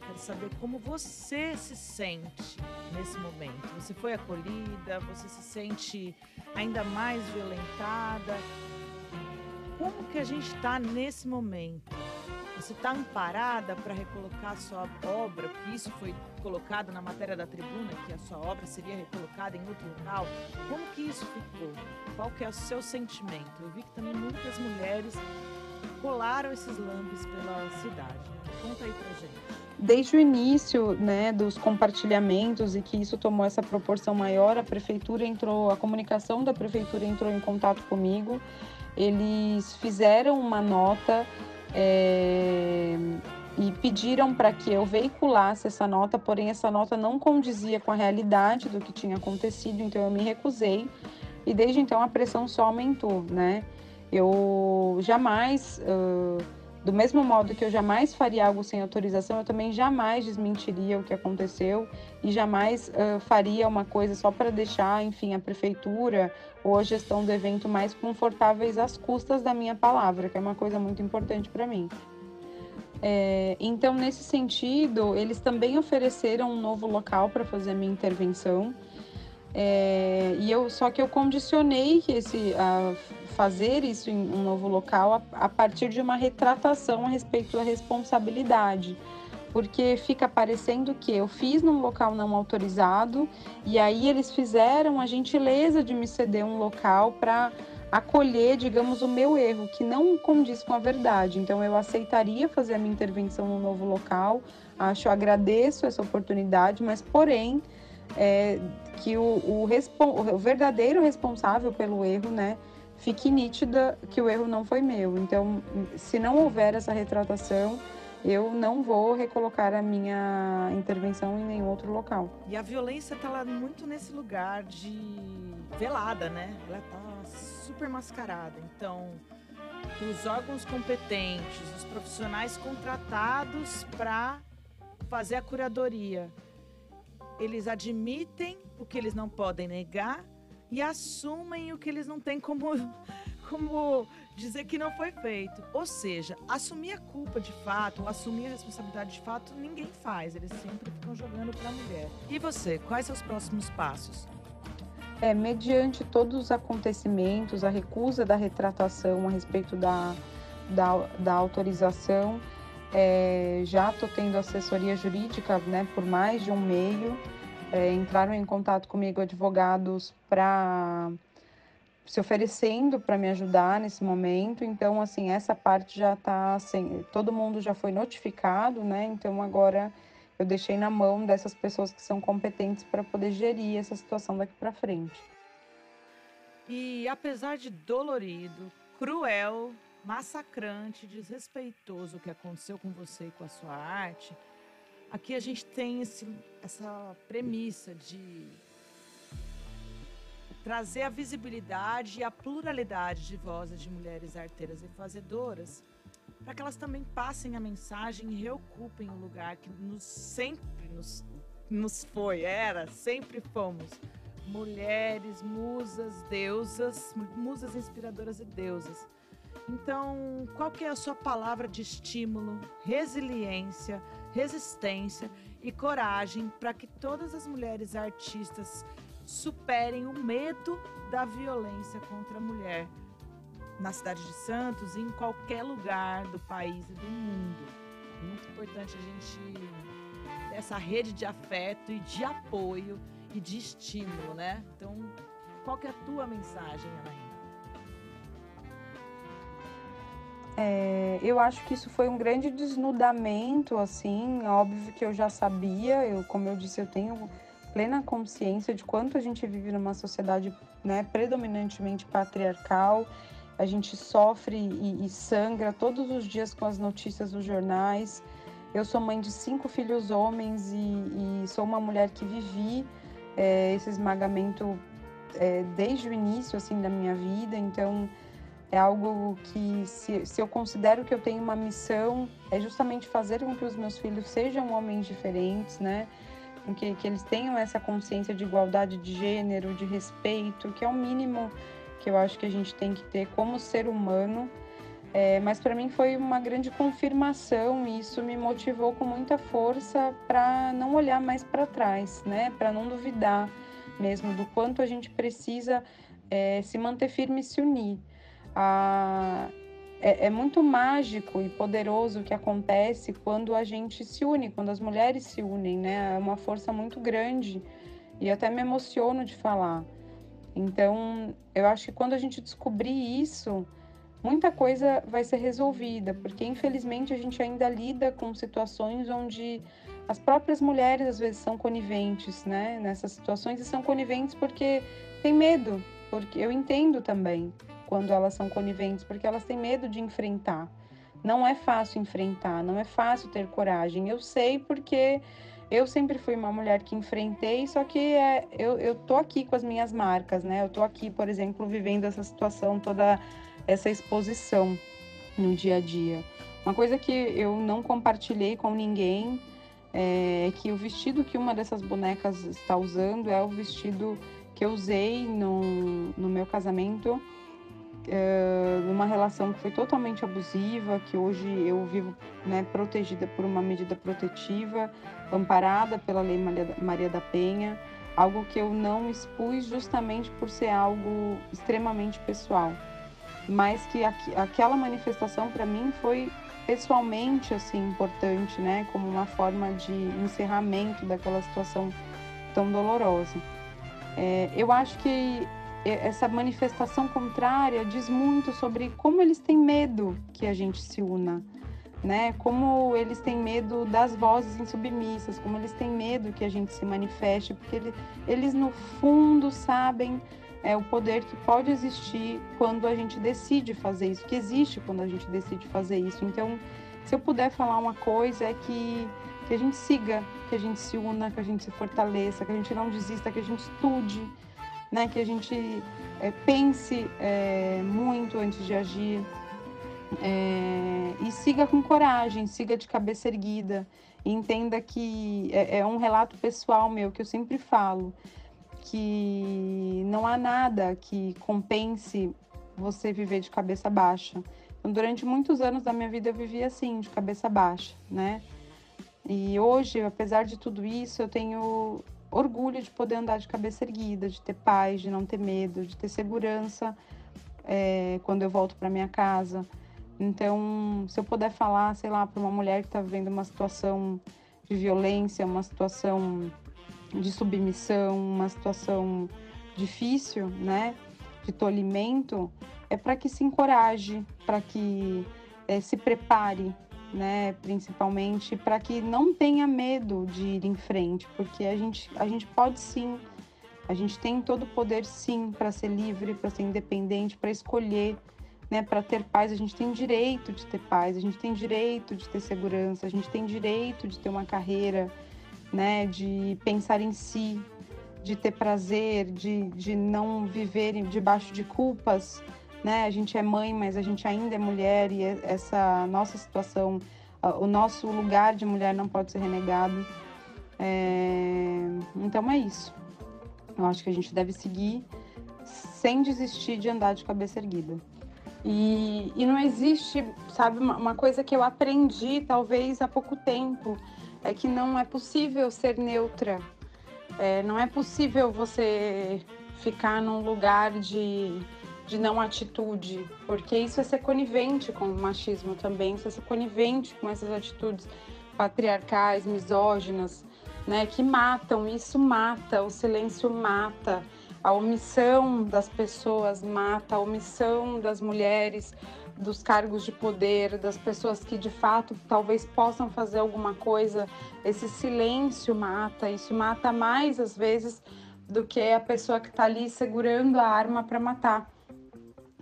Quero saber como você se sente nesse momento. Você foi acolhida? Você se sente ainda mais violentada? Como que a gente está nesse momento? Você está amparada para recolocar sua obra, porque isso foi colocado na matéria da tribuna, que a sua obra seria recolocada em outro local. Como que isso ficou? Qual que é o seu sentimento? Eu vi que também muitas mulheres colaram esses lambes pela cidade. Conta aí pra gente. Desde o início, né, dos compartilhamentos e que isso tomou essa proporção maior, a prefeitura entrou, a comunicação da prefeitura entrou em contato comigo. Eles fizeram uma nota é, e pediram para que eu veiculasse essa nota, porém essa nota não condizia com a realidade do que tinha acontecido, então eu me recusei e desde então a pressão só aumentou, né? Eu jamais, uh, do mesmo modo que eu jamais faria algo sem autorização, eu também jamais desmentiria o que aconteceu e jamais uh, faria uma coisa só para deixar, enfim, a prefeitura ou a gestão do evento mais confortáveis às custas da minha palavra, que é uma coisa muito importante para mim. É, então, nesse sentido, eles também ofereceram um novo local para fazer a minha intervenção. É, e eu só que eu condicionei esse a fazer isso em um novo local a, a partir de uma retratação a respeito da responsabilidade porque fica parecendo que eu fiz num local não autorizado e aí eles fizeram a gentileza de me ceder um local para acolher, digamos, o meu erro, que não condiz com a verdade. Então eu aceitaria fazer a minha intervenção no novo local, acho, agradeço essa oportunidade, mas porém é, que o, o, o verdadeiro responsável pelo erro, né, fique nítida que o erro não foi meu. Então, se não houver essa retratação, eu não vou recolocar a minha intervenção em nenhum outro local. E a violência está lá muito nesse lugar de velada, né? Ela está super mascarada. Então, os órgãos competentes, os profissionais contratados para fazer a curadoria, eles admitem o que eles não podem negar e assumem o que eles não têm como, como dizer que não foi feito. Ou seja, assumir a culpa de fato, assumir a responsabilidade de fato, ninguém faz. Eles sempre ficam jogando para a mulher. E você, quais são os próximos passos? É, mediante todos os acontecimentos, a recusa da retratação a respeito da, da, da autorização, é, já estou tendo assessoria jurídica né, por mais de um meio. É, entraram em contato comigo advogados para se oferecendo para me ajudar nesse momento. Então, assim, essa parte já está assim, todo mundo já foi notificado, né? Então agora eu deixei na mão dessas pessoas que são competentes para poder gerir essa situação daqui para frente. E apesar de dolorido, cruel, massacrante, desrespeitoso o que aconteceu com você e com a sua arte, aqui a gente tem esse, essa premissa de trazer a visibilidade e a pluralidade de vozes de mulheres arteiras e fazedoras, para que elas também passem a mensagem e reocupem o lugar que nos sempre nos, nos foi, era, sempre fomos mulheres, musas, deusas, musas inspiradoras e deusas. Então, qual que é a sua palavra de estímulo, resiliência, resistência e coragem para que todas as mulheres artistas superem o medo da violência contra a mulher na cidade de Santos e em qualquer lugar do país e do mundo? É muito importante a gente ter essa rede de afeto e de apoio e de estímulo, né? Então, qual que é a tua mensagem, Anaína? É, eu acho que isso foi um grande desnudamento, assim, óbvio que eu já sabia, eu, como eu disse, eu tenho plena consciência de quanto a gente vive numa sociedade né, predominantemente patriarcal, a gente sofre e, e sangra todos os dias com as notícias dos jornais. Eu sou mãe de cinco filhos homens e, e sou uma mulher que vivi é, esse esmagamento é, desde o início assim da minha vida, então é algo que se, se eu considero que eu tenho uma missão é justamente fazer com que os meus filhos sejam homens diferentes, né? Que, que eles tenham essa consciência de igualdade de gênero, de respeito, que é o mínimo que eu acho que a gente tem que ter como ser humano. É, mas para mim foi uma grande confirmação e isso me motivou com muita força para não olhar mais para trás, né? Para não duvidar mesmo do quanto a gente precisa é, se manter firme e se unir. Ah, é, é muito mágico e poderoso o que acontece quando a gente se une, quando as mulheres se unem, né? É uma força muito grande e até me emociono de falar. Então, eu acho que quando a gente descobrir isso, muita coisa vai ser resolvida, porque infelizmente a gente ainda lida com situações onde as próprias mulheres às vezes são coniventes, né, nessas situações e são coniventes porque tem medo, porque eu entendo também quando elas são coniventes, porque elas têm medo de enfrentar. Não é fácil enfrentar, não é fácil ter coragem. Eu sei porque eu sempre fui uma mulher que enfrentei, só que é, eu, eu tô aqui com as minhas marcas, né? Eu tô aqui, por exemplo, vivendo essa situação, toda essa exposição no dia a dia. Uma coisa que eu não compartilhei com ninguém é que o vestido que uma dessas bonecas está usando é o vestido que eu usei no, no meu casamento é, numa relação que foi totalmente abusiva, que hoje eu vivo né, protegida por uma medida protetiva, amparada pela Lei Maria da Penha, algo que eu não expus justamente por ser algo extremamente pessoal, mas que aqu aquela manifestação para mim foi pessoalmente assim importante, né, como uma forma de encerramento daquela situação tão dolorosa. É, eu acho que essa manifestação contrária diz muito sobre como eles têm medo que a gente se una, né? Como eles têm medo das vozes insubmissas, como eles têm medo que a gente se manifeste, porque ele, eles no fundo sabem é, o poder que pode existir quando a gente decide fazer isso, que existe quando a gente decide fazer isso. Então, se eu puder falar uma coisa é que que a gente siga, que a gente se una, que a gente se fortaleça, que a gente não desista, que a gente estude, né? Que a gente é, pense é, muito antes de agir é, e siga com coragem, siga de cabeça erguida entenda que é, é um relato pessoal meu que eu sempre falo que não há nada que compense você viver de cabeça baixa. Então, durante muitos anos da minha vida eu vivi assim, de cabeça baixa, né? E hoje, apesar de tudo isso, eu tenho orgulho de poder andar de cabeça erguida, de ter paz, de não ter medo, de ter segurança é, quando eu volto para minha casa. Então, se eu puder falar, sei lá, para uma mulher que está vivendo uma situação de violência, uma situação de submissão, uma situação difícil, né, de tolimento, é para que se encoraje, para que é, se prepare, né, principalmente para que não tenha medo de ir em frente, porque a gente, a gente pode sim, a gente tem todo o poder sim para ser livre, para ser independente, para escolher né, para ter paz, a gente tem direito de ter paz, a gente tem direito de ter segurança, a gente tem direito de ter uma carreira, né, de pensar em si, de ter prazer, de, de não viver debaixo de culpas, né? A gente é mãe, mas a gente ainda é mulher e essa nossa situação, o nosso lugar de mulher não pode ser renegado. É... Então é isso. Eu acho que a gente deve seguir sem desistir de andar de cabeça erguida. E, e não existe, sabe, uma, uma coisa que eu aprendi talvez há pouco tempo, é que não é possível ser neutra. É, não é possível você ficar num lugar de, de não atitude, porque isso é ser conivente com o machismo também, isso é ser conivente com essas atitudes patriarcais, misóginas, né, que matam, isso mata, o silêncio mata, a omissão das pessoas mata, a omissão das mulheres, dos cargos de poder, das pessoas que de fato talvez possam fazer alguma coisa, esse silêncio mata, isso mata mais às vezes do que a pessoa que está ali segurando a arma para matar.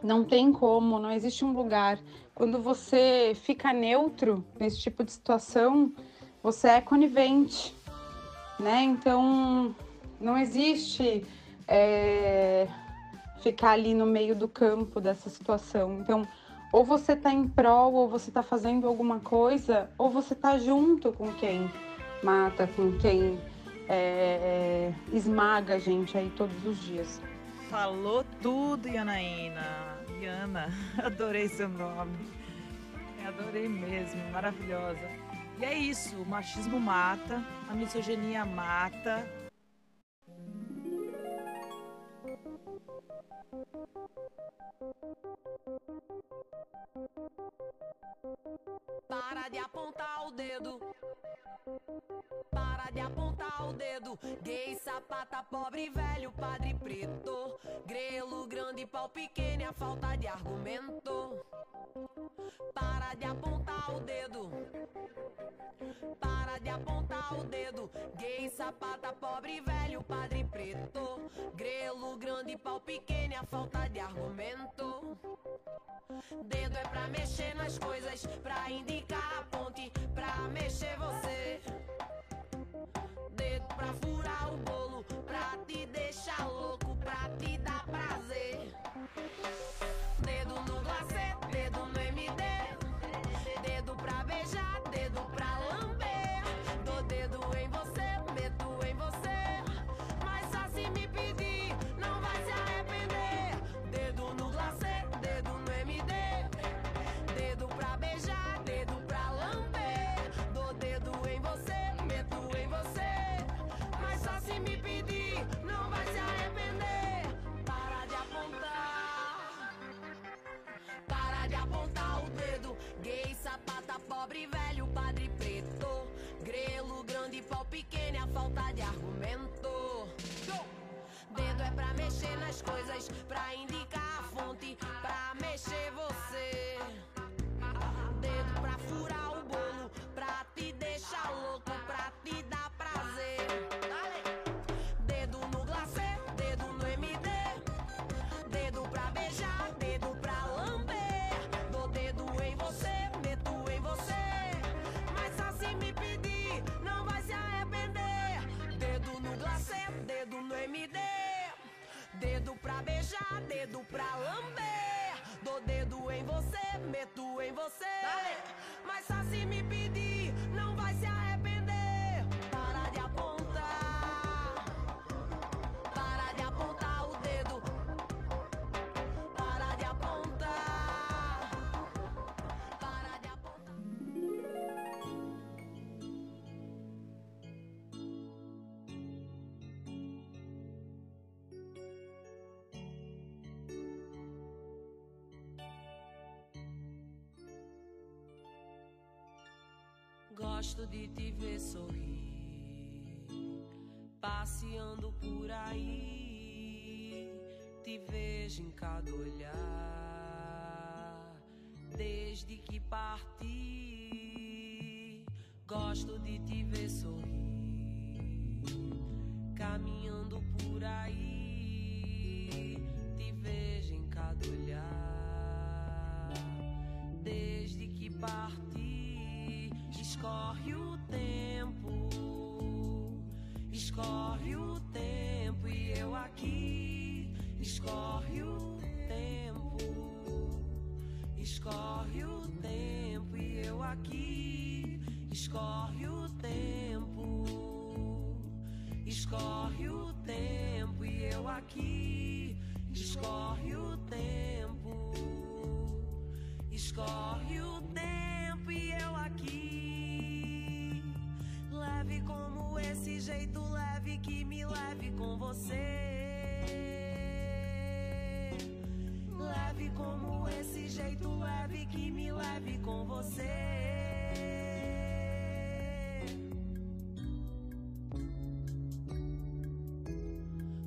Não tem como, não existe um lugar. Quando você fica neutro nesse tipo de situação, você é conivente, né? Então não existe é, ficar ali no meio do campo dessa situação. Então ou você está em prol, ou você está fazendo alguma coisa, ou você está junto com quem mata, com quem é, é, esmaga a gente aí todos os dias. Falou tudo, Yanaína. Adorei seu nome. Adorei mesmo, maravilhosa. E é isso, o machismo mata, a misoginia mata. Para de apontar o dedo. Para de apontar o dedo. Gay, sapata, pobre, velho, padre preto. Grelo grande, pau pequeno, é a falta de argumento. Para de apontar o dedo. Para de apontar o dedo. Gay, sapata, pobre, velho, padre preto. Grelo grande, pau pequeno, é a falta de argumento. Dedo é pra mexer nas coisas, pra indicar a ponte, pra mexer você. Dedo pra furar o bolo, pra te deixar louco, pra te pobre, velho, padre preto. Grelo grande, pau pequeno, é a falta de argumento. Dedo é pra mexer nas coisas, pra indicar a fonte, pra mexer você. Dedo pra beijar, dedo pra lamber. Dou dedo em você, meto em você. Mas só se me pedir, Gosto de te ver sorrir, passeando por aí. Te vejo em cada olhar, desde que parti. Gosto de te ver sorrir, caminhando por aí. Te vejo em cada olhar. partir, escorre o tempo, escorre o tempo e eu aqui, escorre o tempo, escorre o tempo e eu aqui, escorre o tempo, escorre o tempo e eu aqui, escorre o tempo, escorre o tempo leve como esse jeito leve que me leve com você. Leve como esse jeito leve que me leve com você.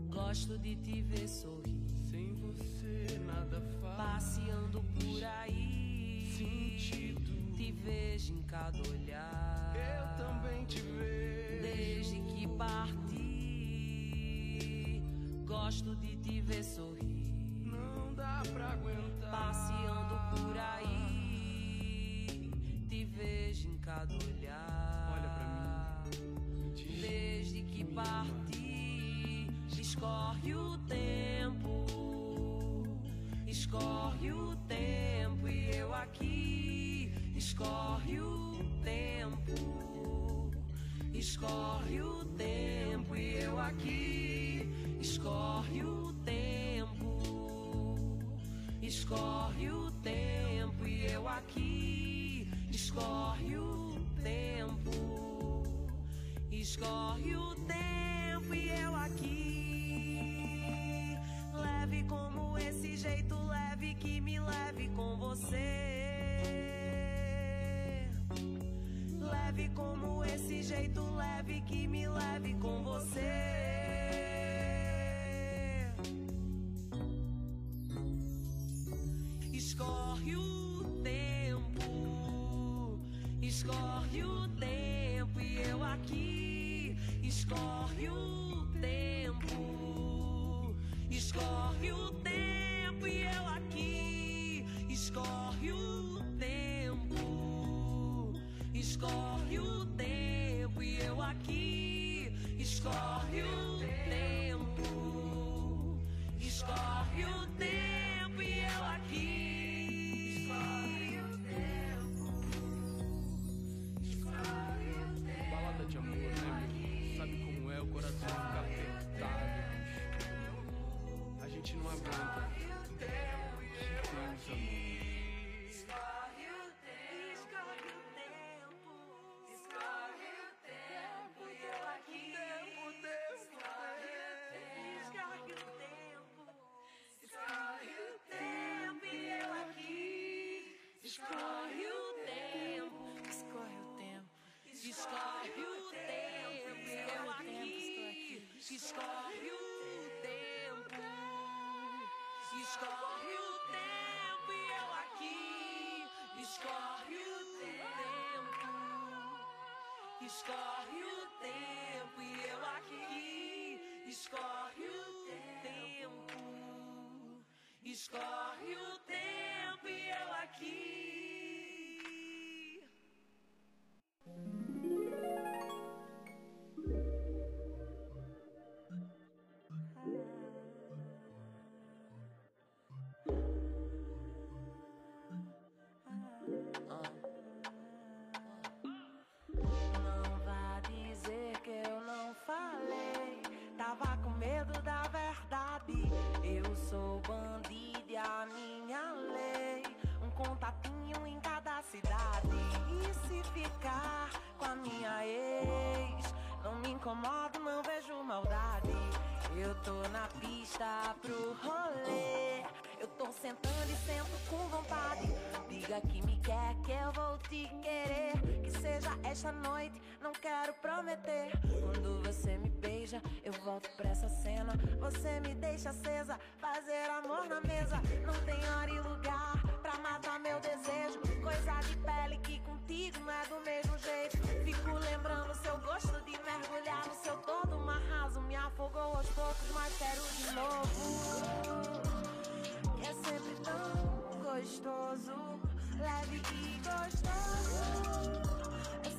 Gosto de te ver sorrir. Sem você nada faz Passeando por aí. sentido. Te vejo em cada olhar. Eu também te vejo. Desde que parti. Gosto de te ver sorrir. Não dá pra aguentar. Passeando por aí. Te vejo em cada olhar. Escorre o tempo e eu aqui. Leve como esse jeito leve que me leve com você. Leve como esse jeito leve que me Escorre esta noite, não quero prometer. Quando você me beija, eu volto pra essa cena. Você me deixa acesa, fazer amor na mesa. Não tem hora e lugar pra matar meu desejo. Coisa de pele que contigo não é do mesmo jeito. Fico lembrando seu gosto de mergulhar no seu todo. Um arraso me afogou aos poucos, mas quero de novo. É sempre tão gostoso. leve e gostoso. Sempre tão gostoso. Leve gostoso.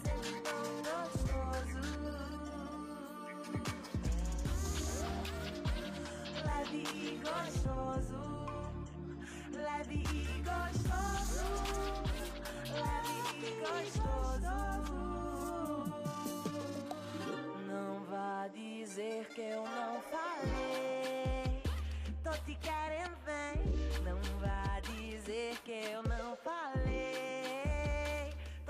Dizer que eu não falei. Tô te querendo bem. Não vá dizer que eu não falei.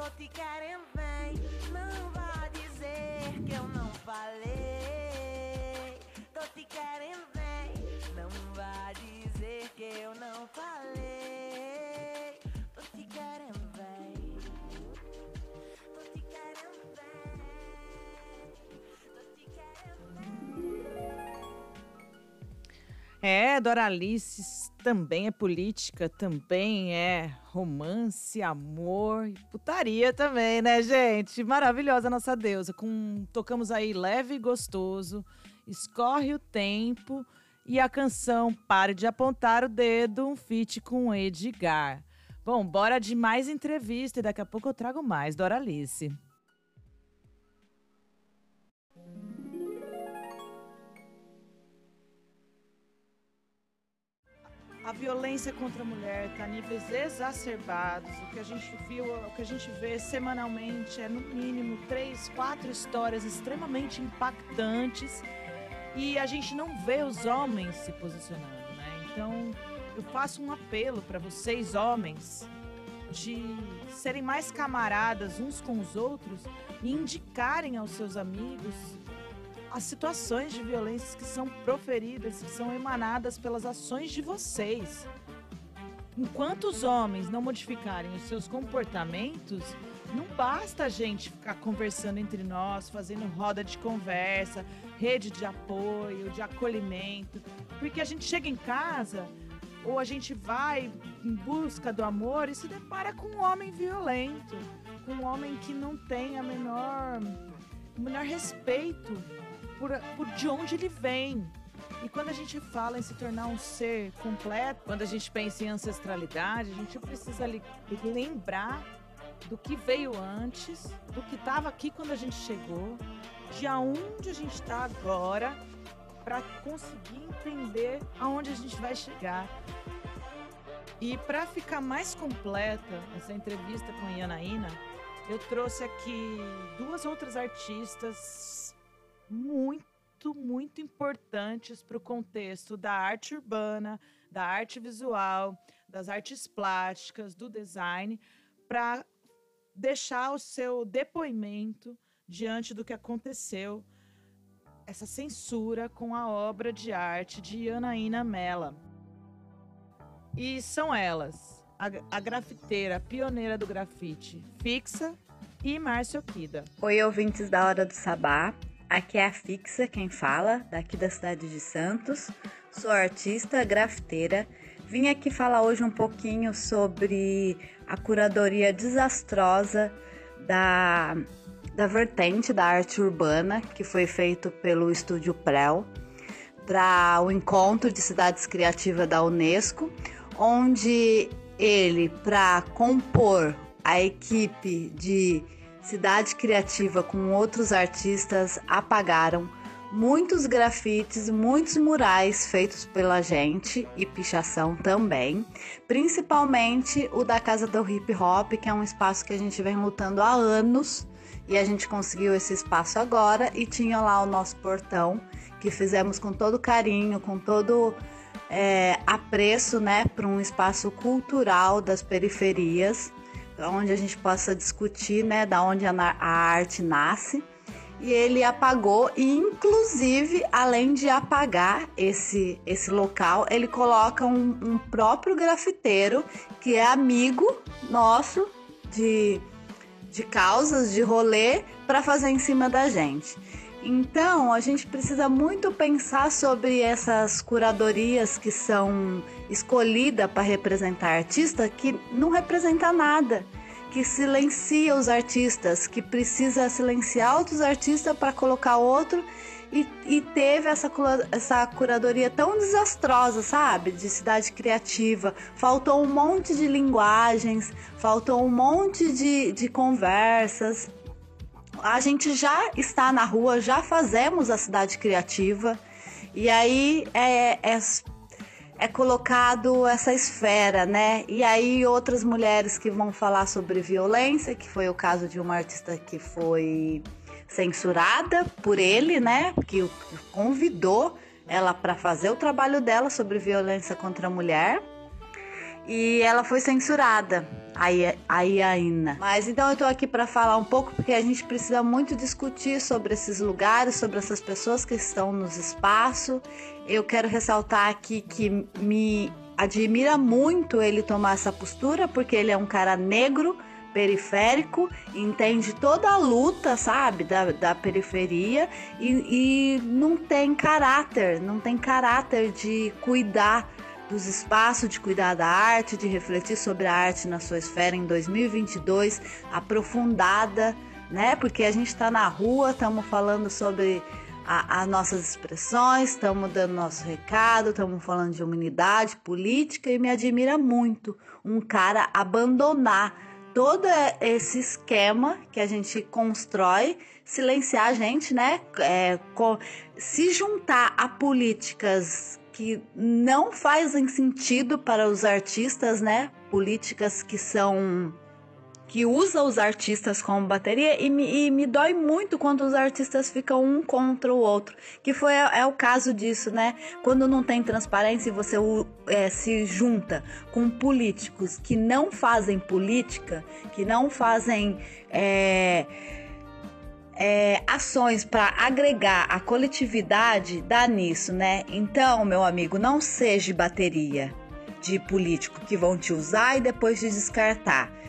Tô te querendo bem. Não vá dizer que eu não falei. Tô te querendo bem. Não vá dizer que eu não falei. Tô te querendo bem. Tô te querendo bem. Tô te querendo É, Doralice também é política, também é romance, amor e putaria também, né, gente? Maravilhosa nossa deusa. Com, tocamos aí leve e gostoso, escorre o tempo e a canção Pare de Apontar o Dedo, um feat com Edgar. Bom, bora de mais entrevista e daqui a pouco eu trago mais, Doralice. A violência contra a mulher está a níveis exacerbados. O que a gente viu, o que a gente vê semanalmente é no mínimo três, quatro histórias extremamente impactantes e a gente não vê os homens se posicionando, né? Então eu faço um apelo para vocês homens de serem mais camaradas uns com os outros e indicarem aos seus amigos as situações de violência que são proferidas, que são emanadas pelas ações de vocês. Enquanto os homens não modificarem os seus comportamentos, não basta a gente ficar conversando entre nós, fazendo roda de conversa, rede de apoio, de acolhimento, porque a gente chega em casa ou a gente vai em busca do amor e se depara com um homem violento, com um homem que não tem a menor, o menor respeito por, por de onde ele vem. E quando a gente fala em se tornar um ser completo, quando a gente pensa em ancestralidade, a gente precisa lembrar do que veio antes, do que estava aqui quando a gente chegou, de aonde a gente está agora, para conseguir entender aonde a gente vai chegar. E para ficar mais completa essa entrevista com a Yanaína, eu trouxe aqui duas outras artistas muito, muito importantes para o contexto da arte urbana, da arte visual, das artes plásticas, do design, para deixar o seu depoimento diante do que aconteceu, essa censura com a obra de arte de Anaína Mella. E são elas, a, a grafiteira pioneira do grafite, Fixa e Márcia Okida. Oi, ouvintes da Hora do Sabá. Aqui é a Fixa quem fala, daqui da cidade de Santos. Sou artista, grafiteira. Vim aqui falar hoje um pouquinho sobre a curadoria desastrosa da, da vertente da arte urbana que foi feito pelo Estúdio Prel para o encontro de cidades criativas da Unesco, onde ele, para compor a equipe de cidade criativa com outros artistas, apagaram muitos grafites, muitos murais feitos pela gente e pichação também, principalmente o da Casa do Hip Hop, que é um espaço que a gente vem lutando há anos e a gente conseguiu esse espaço agora e tinha lá o nosso portão que fizemos com todo carinho, com todo é, apreço, né, para um espaço cultural das periferias, onde a gente possa discutir, né, da onde a, arte nasce. E ele apagou e, inclusive, além de apagar esse esse local, ele coloca um, um próprio grafiteiro que é amigo nosso de de causas, de rolê, para fazer em cima da gente. Então, a gente precisa muito pensar sobre essas curadorias que são escolhidas para representar artista que não representa nada, que silencia os artistas, que precisa silenciar outros artistas para colocar outro e, e teve essa, essa curadoria tão desastrosa, sabe? De cidade criativa. Faltou um monte de linguagens, faltou um monte de, de conversas. A gente já está na rua, já fazemos a cidade criativa. E aí é, é, é colocado essa esfera, né? E aí outras mulheres que vão falar sobre violência, que foi o caso de uma artista que foi censurada por ele, né? Que convidou ela para fazer o trabalho dela sobre violência contra a mulher. E ela foi censurada, a Iaina. Mas então eu tô aqui para falar um pouco porque a gente precisa muito discutir sobre esses lugares, sobre essas pessoas que estão nos espaços. Eu quero ressaltar aqui que me admira muito ele tomar essa postura, porque ele é um cara negro, periférico, entende toda a luta, sabe, da, da periferia e, e não tem caráter, não tem caráter de cuidar dos espaços, de cuidar da arte, de refletir sobre a arte na sua esfera em 2022, aprofundada, né? Porque a gente está na rua, estamos falando sobre as nossas expressões, estamos dando nosso recado, estamos falando de humanidade, política e me admira muito um cara abandonar todo esse esquema que a gente constrói, silenciar a gente, né? É, se juntar a políticas que não fazem sentido para os artistas, né? Políticas que são que usa os artistas como bateria e me, e me dói muito quando os artistas ficam um contra o outro, que foi é o caso disso, né? Quando não tem transparência e você é, se junta com políticos que não fazem política, que não fazem é, é, ações para agregar a coletividade, dá nisso, né? Então, meu amigo, não seja bateria de político que vão te usar e depois te descartar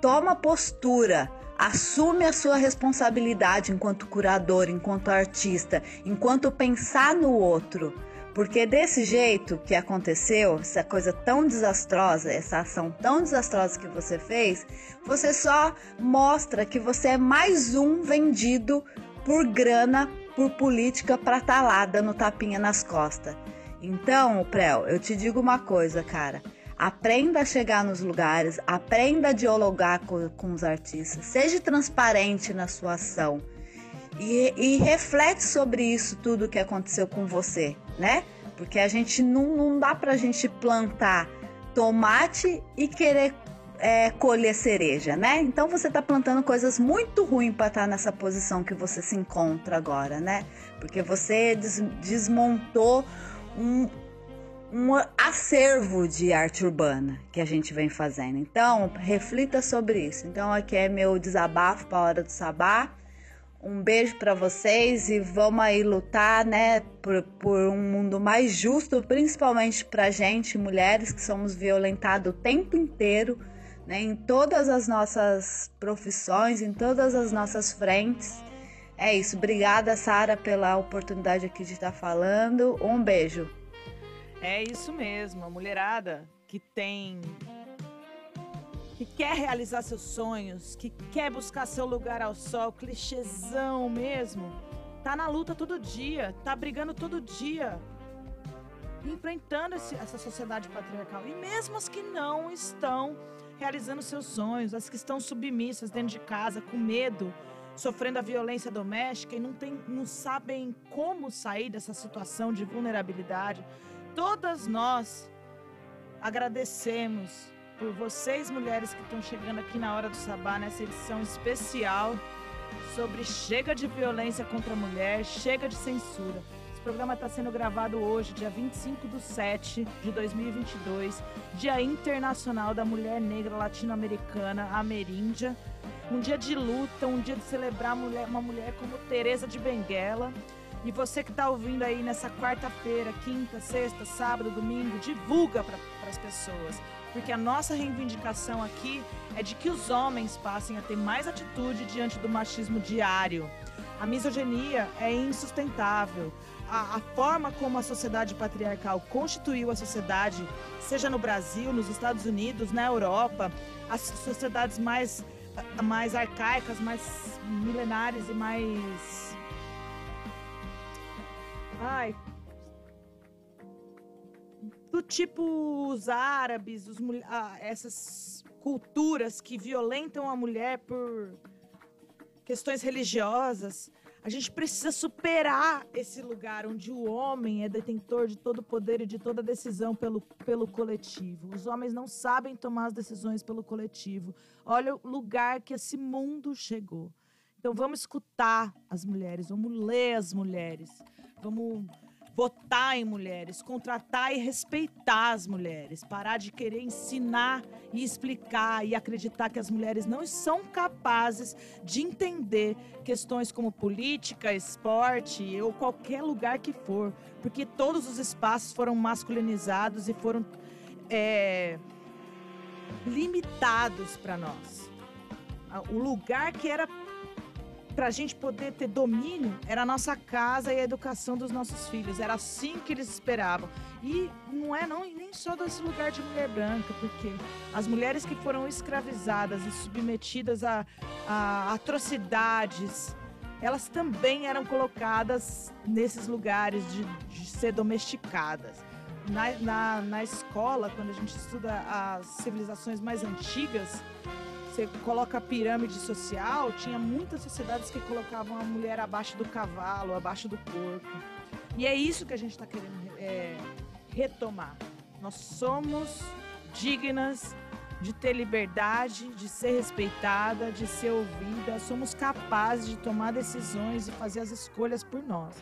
toma postura, assume a sua responsabilidade enquanto curador, enquanto artista, enquanto pensar no outro. Porque desse jeito que aconteceu, essa coisa tão desastrosa, essa ação tão desastrosa que você fez, você só mostra que você é mais um vendido por grana, por política para estar lá dando tapinha nas costas. Então, Prel, eu te digo uma coisa, cara. Aprenda a chegar nos lugares, aprenda a dialogar com, com os artistas, seja transparente na sua ação e, e reflete sobre isso tudo que aconteceu com você, né? Porque a gente não, não dá pra gente plantar tomate e querer é, colher cereja, né? Então você tá plantando coisas muito ruins para estar nessa posição que você se encontra agora, né? Porque você des- desmontou um, um acervo de arte urbana que a gente vem fazendo. Então, reflita sobre isso. Então, aqui é meu desabafo para a hora do sabá. Um beijo para vocês e vamos aí lutar, né, por, por um mundo mais justo, principalmente para gente, mulheres que somos violentadas o tempo inteiro, né, em todas as nossas profissões, em todas as nossas frentes. É isso. Obrigada, Sara, pela oportunidade aqui de estar falando. Um beijo. É isso mesmo, a mulherada que tem. que quer realizar seus sonhos, que quer buscar seu lugar ao sol, clichêzão mesmo, tá na luta todo dia, tá brigando todo dia, enfrentando esse- essa sociedade patriarcal. E mesmo as que não estão realizando seus sonhos, as que estão submissas dentro de casa, com medo, sofrendo a violência doméstica e não, tem, não sabem como sair dessa situação de vulnerabilidade. Todas nós agradecemos por vocês, mulheres que estão chegando aqui na Hora do Sabá, nessa edição especial sobre chega de violência contra a mulher, chega de censura. Esse programa está sendo gravado hoje, dia 25 de 7 de 2022, Dia Internacional da Mulher Negra Latino-Americana, Ameríndia. Um dia de luta, um dia de celebrar uma mulher como Teresa de Benguela. E você que está ouvindo aí nessa quarta-feira, quinta, sexta, sábado, domingo, divulga para as pessoas. Porque a nossa reivindicação aqui é de que os homens passem a ter mais atitude diante do machismo diário. A misoginia é insustentável. A, a forma como a sociedade patriarcal constituiu a sociedade, seja no Brasil, nos Estados Unidos, na Europa, as sociedades mais, mais arcaicas, mais milenares e mais ai, do tipo os árabes, os, ah, essas culturas que violentam a mulher por questões religiosas. A gente precisa superar esse lugar onde o homem é detentor de todo o poder e de toda decisão pelo, pelo coletivo. Os homens não sabem tomar as decisões pelo coletivo. Olha o lugar que esse mundo chegou. Então vamos escutar as mulheres, vamos ler as mulheres, vamos votar em mulheres, contratar e respeitar as mulheres, parar de querer ensinar e explicar e acreditar que as mulheres não são capazes de entender questões como política, esporte ou qualquer lugar que for, porque todos os espaços foram masculinizados e foram é, limitados para nós. O lugar que era para a gente poder ter domínio era a nossa casa e a educação dos nossos filhos. Era assim que eles esperavam. E não é não, nem só desse lugar de mulher branca, porque as mulheres que foram escravizadas e submetidas a, a atrocidades, elas também eram colocadas nesses lugares de, de ser domesticadas. Na, na, na escola, quando a gente estuda as civilizações mais antigas, você coloca a pirâmide social, tinha muitas sociedades que colocavam a mulher abaixo do cavalo, abaixo do corpo. E é isso que a gente está querendo é, retomar. Nós somos dignas de ter liberdade, de ser respeitada, de ser ouvida. Somos capazes de tomar decisões e fazer as escolhas por nós.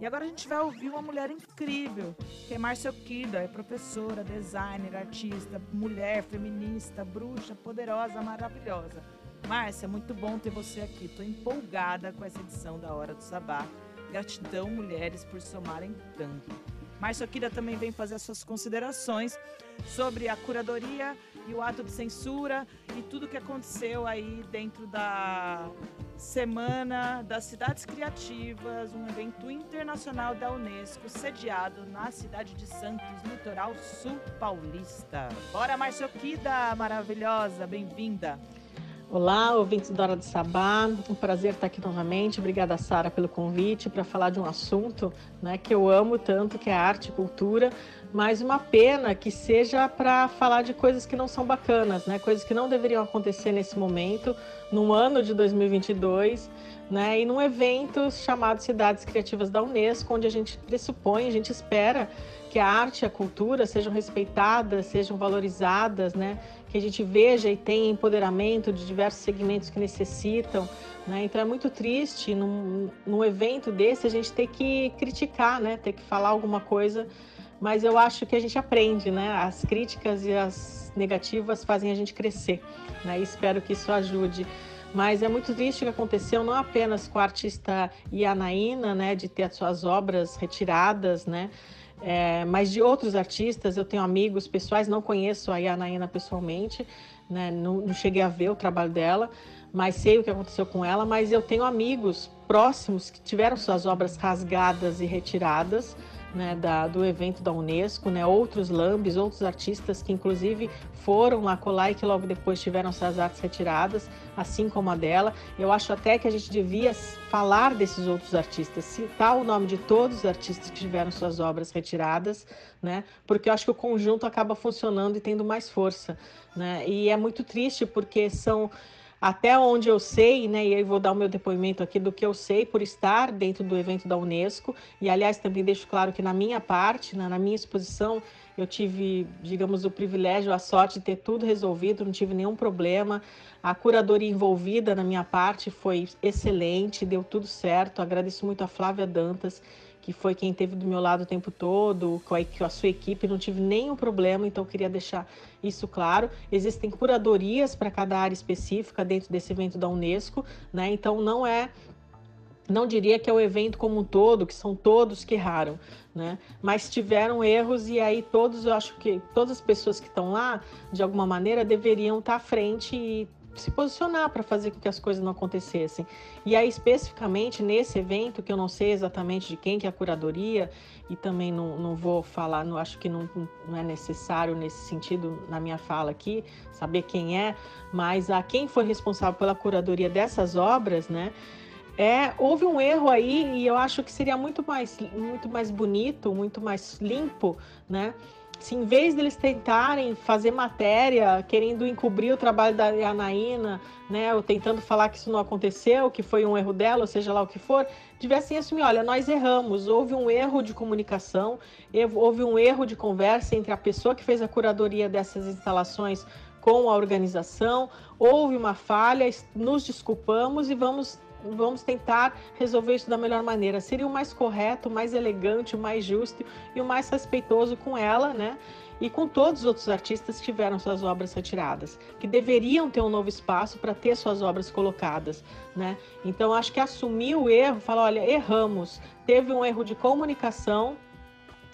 E agora a gente vai ouvir uma mulher incrível, que é Márcia Okida, é professora, designer, artista, mulher, feminista, bruxa, poderosa, maravilhosa. Márcia, muito bom ter você aqui. Estou empolgada com essa edição da Hora do Sabá. Gratidão, mulheres, por somarem tanto. Márcia Okida também vem fazer as suas considerações sobre a curadoria e o ato de censura e tudo que aconteceu aí dentro da Semana das Cidades Criativas, um evento internacional da Unesco, sediado na cidade de Santos, litoral sul paulista. Bora, Márcia Okida, maravilhosa, bem-vinda. Olá, ouvintes da Hora do Sabá. Um prazer estar aqui novamente. Obrigada, Sara, pelo convite para falar de um assunto né, que eu amo tanto, que é arte e cultura. Mas uma pena que seja para falar de coisas que não são bacanas, né? Coisas que não deveriam acontecer nesse momento, num ano de 2022, né? E num evento chamado Cidades Criativas da Unesco, onde a gente pressupõe, a gente espera que a arte e a cultura sejam respeitadas, sejam valorizadas, né? Que a gente veja e tenha empoderamento de diversos segmentos que necessitam, né? Então é muito triste num, num evento desse a gente ter que criticar, né? Ter que falar alguma coisa mas eu acho que a gente aprende, né? As críticas e as negativas fazem a gente crescer, né? E espero que isso ajude. Mas é muito triste o que aconteceu, não apenas com a artista Ianaína, né, de ter as suas obras retiradas, né, é, mas de outros artistas. Eu tenho amigos pessoais, não conheço a Ianaína pessoalmente, né, não, não cheguei a ver o trabalho dela, mas sei o que aconteceu com ela. Mas eu tenho amigos próximos que tiveram suas obras rasgadas e retiradas, né, da, do evento da Unesco, né, outros lambes, outros artistas que inclusive foram lá colar e que logo depois tiveram suas artes retiradas, assim como a dela. Eu acho até que a gente devia falar desses outros artistas, citar o nome de todos os artistas que tiveram suas obras retiradas, né, porque eu acho que o conjunto acaba funcionando e tendo mais força. Né, e é muito triste porque são até onde eu sei, né, e aí vou dar o meu depoimento aqui do que eu sei por estar dentro do evento da Unesco, e aliás também deixo claro que na minha parte, né, na minha exposição, eu tive, digamos, o privilégio, a sorte de ter tudo resolvido, não tive nenhum problema. A curadoria envolvida na minha parte foi excelente, deu tudo certo. Agradeço muito a Flávia Dantas, que foi quem esteve do meu lado o tempo todo, com a, sua equipe, não tive nenhum problema, então queria deixar isso claro. Existem curadorias para cada área específica dentro desse evento da Unesco, né? Então não é não diria que é o evento como um todo, que são todos que erraram, né? Mas tiveram erros e aí todos, eu acho que todas as pessoas que estão lá, de alguma maneira, deveriam estar à frente e se posicionar para fazer com que as coisas não acontecessem. E aí, especificamente nesse evento, que eu não sei exatamente de quem que é a curadoria, e também não, não vou falar, não acho que não, não é necessário nesse sentido na minha fala aqui, saber quem é, mas a quem foi responsável pela curadoria dessas obras, né? É, houve um erro aí e eu acho que seria muito mais, muito mais bonito, muito mais limpo, né? Se em vez deles tentarem fazer matéria, querendo encobrir o trabalho da Anaína, né, ou tentando falar que isso não aconteceu, que foi um erro dela, ou seja lá o que for, tivessem assumir, olha, nós erramos, houve um erro de comunicação, houve um erro de conversa entre a pessoa que fez a curadoria dessas instalações com a organização, houve uma falha, nos desculpamos e vamos vamos tentar resolver isso da melhor maneira. Seria o mais correto, o mais elegante, o mais justo e o mais respeitoso com ela, né? E com todos os outros artistas que tiveram suas obras retiradas, que deveriam ter um novo espaço para ter suas obras colocadas, né? Então acho que assumir o erro, falar, olha, erramos, teve um erro de comunicação,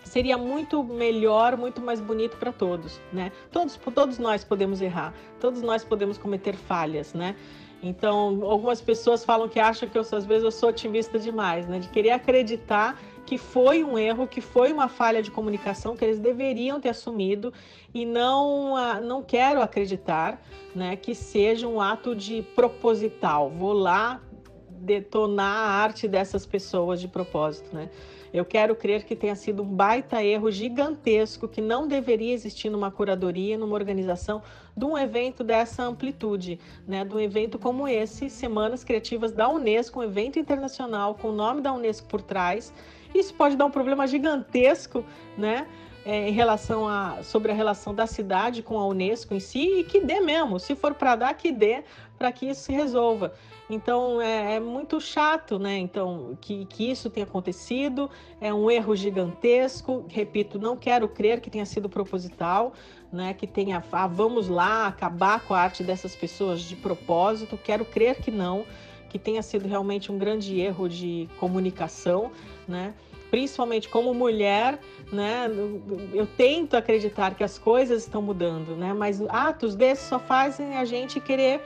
seria muito melhor, muito mais bonito para todos, né? Todos, todos nós podemos errar, todos nós podemos cometer falhas, né? Então, algumas pessoas falam que acham que eu, às vezes eu sou otimista demais, né? De querer acreditar que foi um erro, que foi uma falha de comunicação que eles deveriam ter assumido e não ah, não quero acreditar, né, que seja um ato de proposital. Vou lá detonar a arte dessas pessoas de propósito, né? Eu quero crer que tenha sido um baita erro gigantesco que não deveria existir numa curadoria, numa organização de um evento dessa amplitude, né? De um evento como esse, Semanas Criativas da Unesco, um evento internacional com o nome da Unesco por trás. Isso pode dar um problema gigantesco, né? É, em relação a sobre a relação da cidade com a Unesco em si e que dê mesmo, se for para dar que dê para que isso se resolva. Então é, é, muito chato, né? Então que, que isso tenha acontecido é um erro gigantesco. Repito, não quero crer que tenha sido proposital, né? Que tenha, ah, vamos lá acabar com a arte dessas pessoas de propósito. Quero crer que não, que tenha sido realmente um grande erro de comunicação, né? Principalmente como mulher, né? Eu tento acreditar que as coisas estão mudando, né? Mas atos desses só fazem a gente querer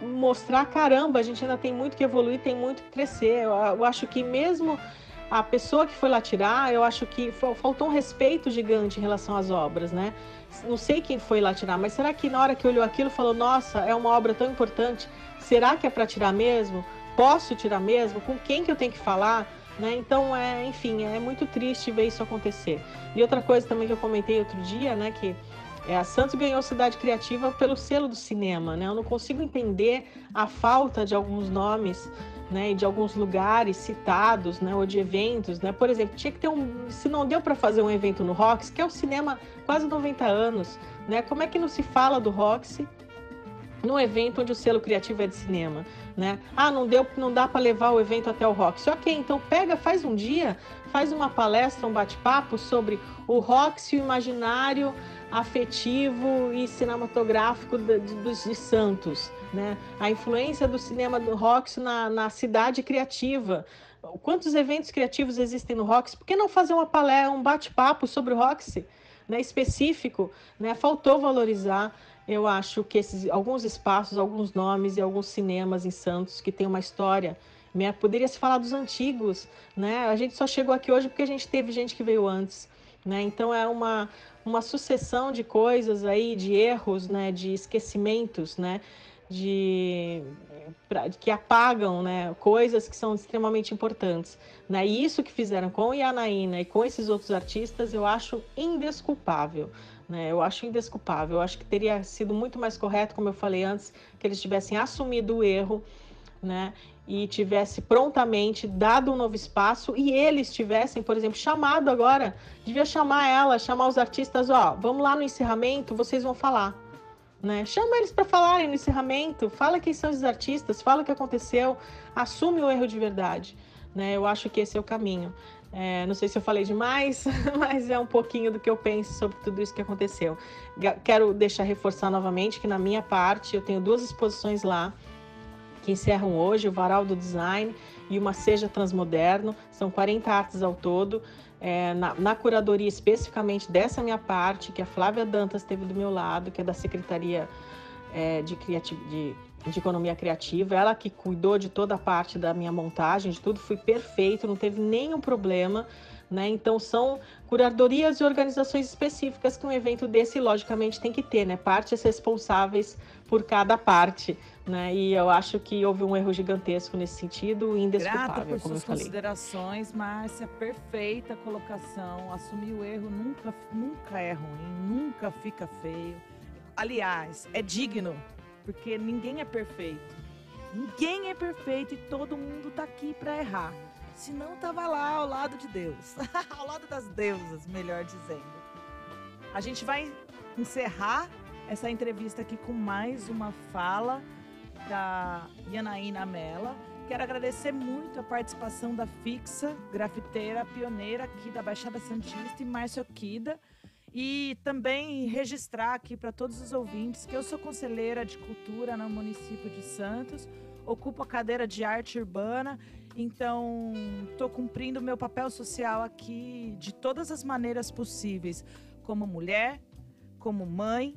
mostrar, caramba, a gente ainda tem muito que evoluir, tem muito que crescer. Eu, eu acho que mesmo a pessoa que foi lá tirar, eu acho que faltou um respeito gigante em relação às obras, né? Não sei quem foi lá tirar, mas será que na hora que olhou aquilo falou, nossa, é uma obra tão importante, será que é para tirar mesmo? Posso tirar mesmo? Com quem que eu tenho que falar? Né? Então, é, enfim, é muito triste ver isso acontecer. E outra coisa também que eu comentei outro dia, né, que é, a Santos ganhou Cidade Criativa pelo selo do cinema, né? Eu não consigo entender a falta de alguns nomes, né? De alguns lugares citados, né? Ou de eventos, né? Por exemplo, tinha que ter um... Se não deu para fazer um evento no Rox, que é o cinema quase 90 anos, né? Como é que não se fala do Roxy num evento onde o selo criativo é de cinema, né? Ah, não deu, não dá para levar o evento até o Roxy. Ok, então pega, faz um dia, faz uma palestra, um bate-papo sobre o Roxy, o imaginário afetivo e cinematográfico de, de, de Santos, né? A influência do cinema do Rox na, na cidade criativa. Quantos eventos criativos existem no Rox? Por que não fazer uma palestra, um bate-papo sobre o Roxy, né, específico? Né? Faltou valorizar, eu acho que esses alguns espaços, alguns nomes e alguns cinemas em Santos que têm uma história Poderia se falar dos antigos, né? A gente só chegou aqui hoje porque a gente teve gente que veio antes, né? Então é uma, uma sucessão de coisas aí, de erros, né, de esquecimentos, né, de pra, que apagam, né, coisas que são extremamente importantes, né? E isso que fizeram com Yanaína e com esses outros artistas, eu acho indesculpável. Né, eu acho indesculpável. Eu acho que teria sido muito mais correto, como eu falei antes, que eles tivessem assumido o erro, né? E tivesse prontamente dado um novo espaço e eles tivessem, por exemplo, chamado agora, devia chamar ela, chamar os artistas, ó, vamos lá no encerramento, vocês vão falar, né? Chama eles para falarem no encerramento, fala quem são os artistas, fala o que aconteceu, assume o erro de verdade, né? Eu acho que esse é o caminho. É, não sei se eu falei demais, mas é um pouquinho do que eu penso sobre tudo isso que aconteceu. Quero deixar reforçar novamente que na minha parte eu tenho duas exposições lá que encerram hoje o Varal do Design e uma Seja Transmoderno. São 40 artes ao todo. É, na, na, curadoria especificamente dessa minha parte, que a Flávia Dantas teve do meu lado, que é da Secretaria é, de, de, de, Economia Criativa, ela que cuidou de toda a parte da minha montagem, de tudo, foi perfeito, não teve nenhum problema. Né? Então são curadorias e organizações específicas que um evento desse logicamente tem que ter, né? Partes responsáveis por cada parte, né? E eu acho que houve um erro gigantesco nesse sentido, Grata indesculpável, por como eu suas falei. considerações, Márcia. Perfeita colocação. Assumir o erro nunca, nunca é ruim, nunca fica feio. Aliás, é digno, porque ninguém é perfeito. Ninguém é perfeito e todo mundo tá aqui para errar. Senão tava lá ao lado de Deus, ao lado das deusas, melhor dizendo. A gente vai encerrar essa entrevista aqui com mais uma fala da Yanaína Mela. Quero agradecer muito a participação da Fixa, grafiteira pioneira aqui da Baixada Santista, e Márcia Okida. E também registrar aqui para todos os ouvintes que eu sou conselheira de cultura no município de Santos, ocupo a cadeira de arte urbana, então estou cumprindo meu papel social aqui de todas as maneiras possíveis, como mulher, como mãe,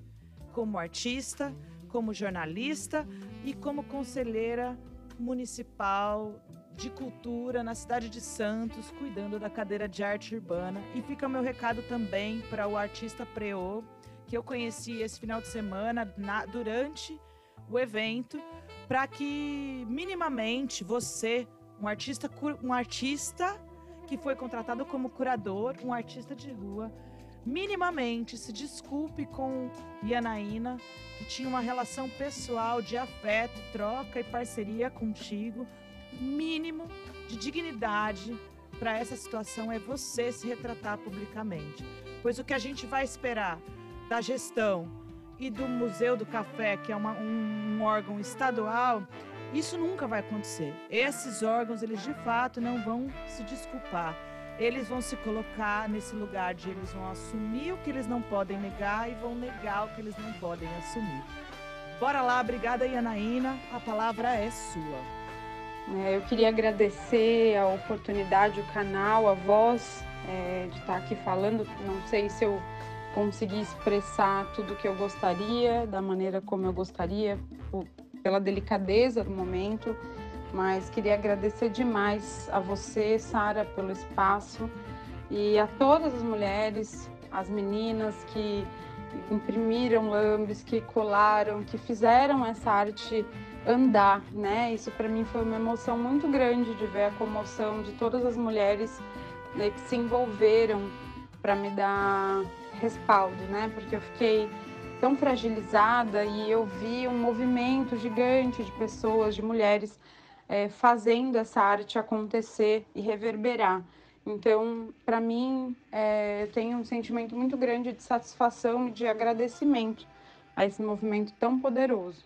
como artista, como jornalista e como conselheira municipal de cultura na cidade de Santos, cuidando da cadeira de arte urbana. E fica meu recado também para o artista Preô, que eu conheci esse final de semana na- durante o evento, para que minimamente você, um artista, um artista que foi contratado como curador, um artista de rua, minimamente se desculpe com Yanaína, que tinha uma relação pessoal de afeto, troca e parceria contigo, mínimo de dignidade para essa situação é você se retratar publicamente. Pois o que a gente vai esperar da gestão e do Museu do Café, que é uma- um, um órgão estadual, isso nunca vai acontecer. Esses órgãos, eles de fato não vão se desculpar. Eles vão se colocar nesse lugar de eles vão assumir o que eles não podem negar e vão negar o que eles não podem assumir. Bora lá, obrigada Yanaína, a palavra é sua. É, eu queria agradecer a oportunidade, o canal, a voz é, de estar aqui falando. Não sei se eu consegui expressar tudo que eu gostaria, da maneira como eu gostaria, pela delicadeza do momento, mas queria agradecer demais a você, Sara, pelo espaço e a todas as mulheres, as meninas que imprimiram lambes, que colaram, que fizeram essa arte andar, né? Isso para mim foi uma emoção muito grande de ver a comoção de todas as mulheres né, que se envolveram para me dar respaldo, né? Porque eu fiquei tão fragilizada e eu vi um movimento gigante de pessoas, de mulheres eh, fazendo essa arte acontecer e reverberar. Então, para mim, eh, eu tenho um sentimento muito grande de satisfação e de agradecimento a esse movimento tão poderoso.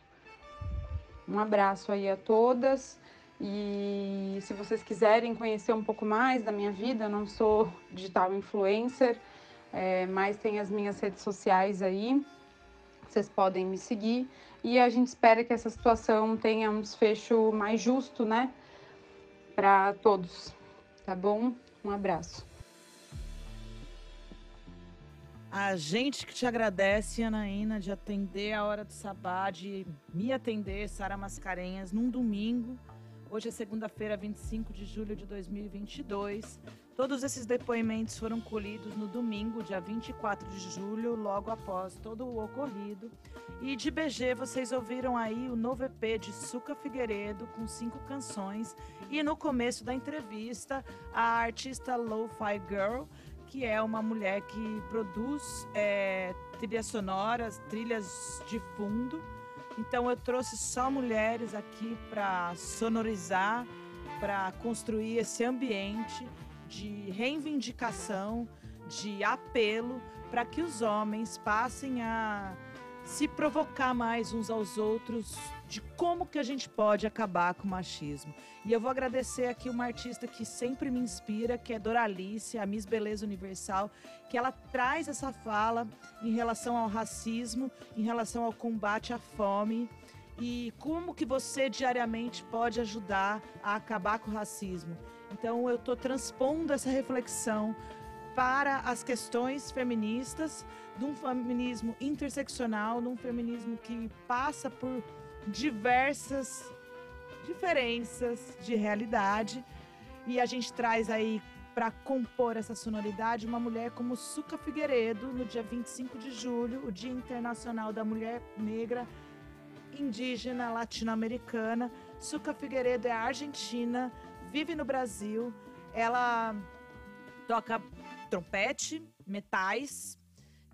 Um abraço aí a todas. E se vocês quiserem conhecer um pouco mais da minha vida, eu não sou digital influencer, é, mas tem as minhas redes sociais aí. Vocês podem me seguir. E a gente espera que essa situação tenha um desfecho mais justo, né? Para todos. Tá bom? Um abraço. A gente que te agradece, Anaína, de atender a hora do sabá, de me atender, Sara Mascarenhas, num domingo. Hoje é segunda-feira, 25 de julho de 2022. Todos esses depoimentos foram colhidos no domingo, dia 24 de julho, logo após todo o ocorrido. E de BG, vocês ouviram aí o novo EP de Suca Figueiredo, com cinco canções. E no começo da entrevista, a artista Lo-Fi Girl, que é uma mulher que produz é, trilhas sonoras, trilhas de fundo. Então eu trouxe só mulheres aqui para sonorizar, para construir esse ambiente de reivindicação, de apelo, para que os homens passem a se provocar mais uns aos outros de como que a gente pode acabar com o machismo. E eu vou agradecer aqui uma artista que sempre me inspira, que é Doralice, a Miss Beleza Universal, que ela traz essa fala em relação ao racismo, em relação ao combate à fome e como que você diariamente pode ajudar a acabar com o racismo. Então eu estou transpondo essa reflexão para as questões feministas, de um feminismo interseccional, de um feminismo que passa por diversas diferenças de realidade. E a gente traz aí para compor essa sonoridade uma mulher como Suca Figueiredo, no dia 25 de julho, o Dia Internacional da Mulher Negra, indígena latino-americana. Suca Figueiredo é argentina, vive no Brasil. Ela toca trompete, metais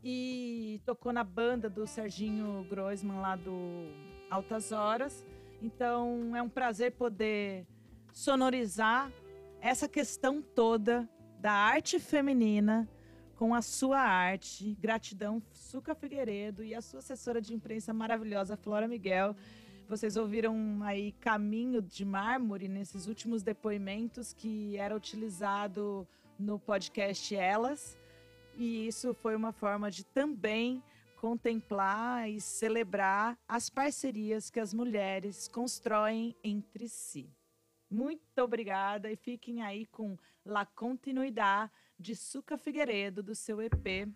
e tocou na banda do Serginho Groisman lá do Altas Horas. Então é um prazer poder sonorizar essa questão toda da arte feminina com a sua arte. Gratidão, Suca Figueiredo e a sua assessora de imprensa maravilhosa, Flora Miguel. Vocês ouviram aí Caminho de Mármore nesses últimos depoimentos que era utilizado no podcast Elas. E isso foi uma forma de também contemplar e celebrar as parcerias que as mulheres constroem entre si. Muito obrigada e fiquem aí com La Continuidade de Suca Figueiredo do seu EP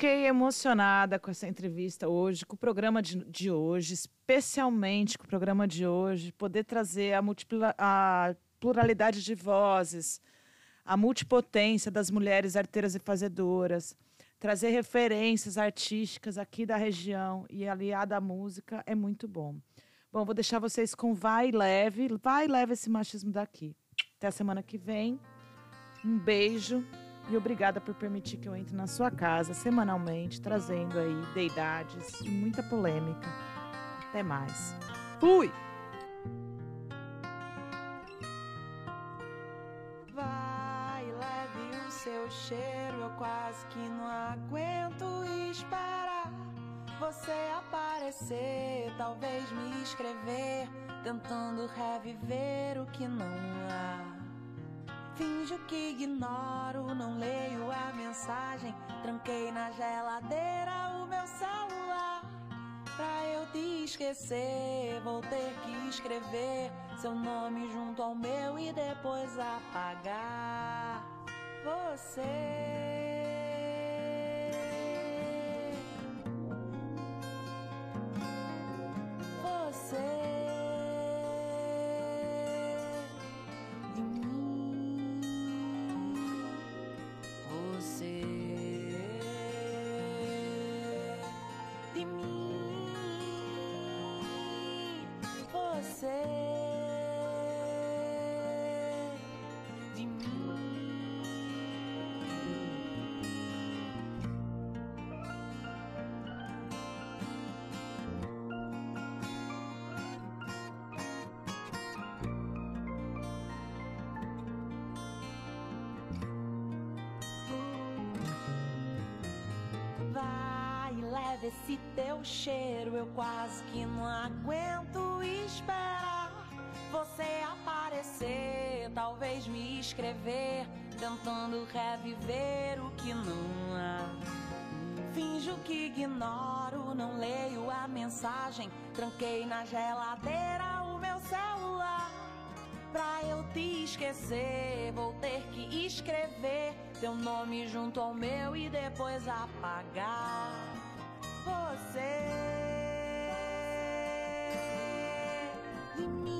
fiquei emocionada com essa entrevista hoje, com o programa de, de hoje, especialmente com o programa de hoje, poder trazer a, a pluralidade de vozes, a multipotência das mulheres arteiras e fazedoras, trazer referências artísticas aqui da região e aliada à música é muito bom. Bom, vou deixar vocês com Vai Leve, vai leve esse machismo daqui. Até a semana que vem. Um beijo e obrigada por permitir que eu entre na sua casa semanalmente, trazendo aí deidades e muita polêmica. Até mais. Fui! Vai, leve o seu cheiro, eu quase que não aguento esperar. Você aparecer, talvez me escrever, tentando reviver o que não há. Finjo que ignoro, não leio a mensagem. Tranquei na geladeira o meu celular. Pra eu te esquecer, vou ter que escrever seu nome junto ao meu e depois apagar você. Você Vai, leve esse teu cheiro, eu quase que não aguento esperar. Você aparecer, talvez me escrever, tentando reviver o que não há. Finjo que ignoro, não leio a mensagem. Tranquei na geladeira o meu celular. Pra eu te esquecer, vou ter que escrever teu nome junto ao meu e depois apagar você de mim.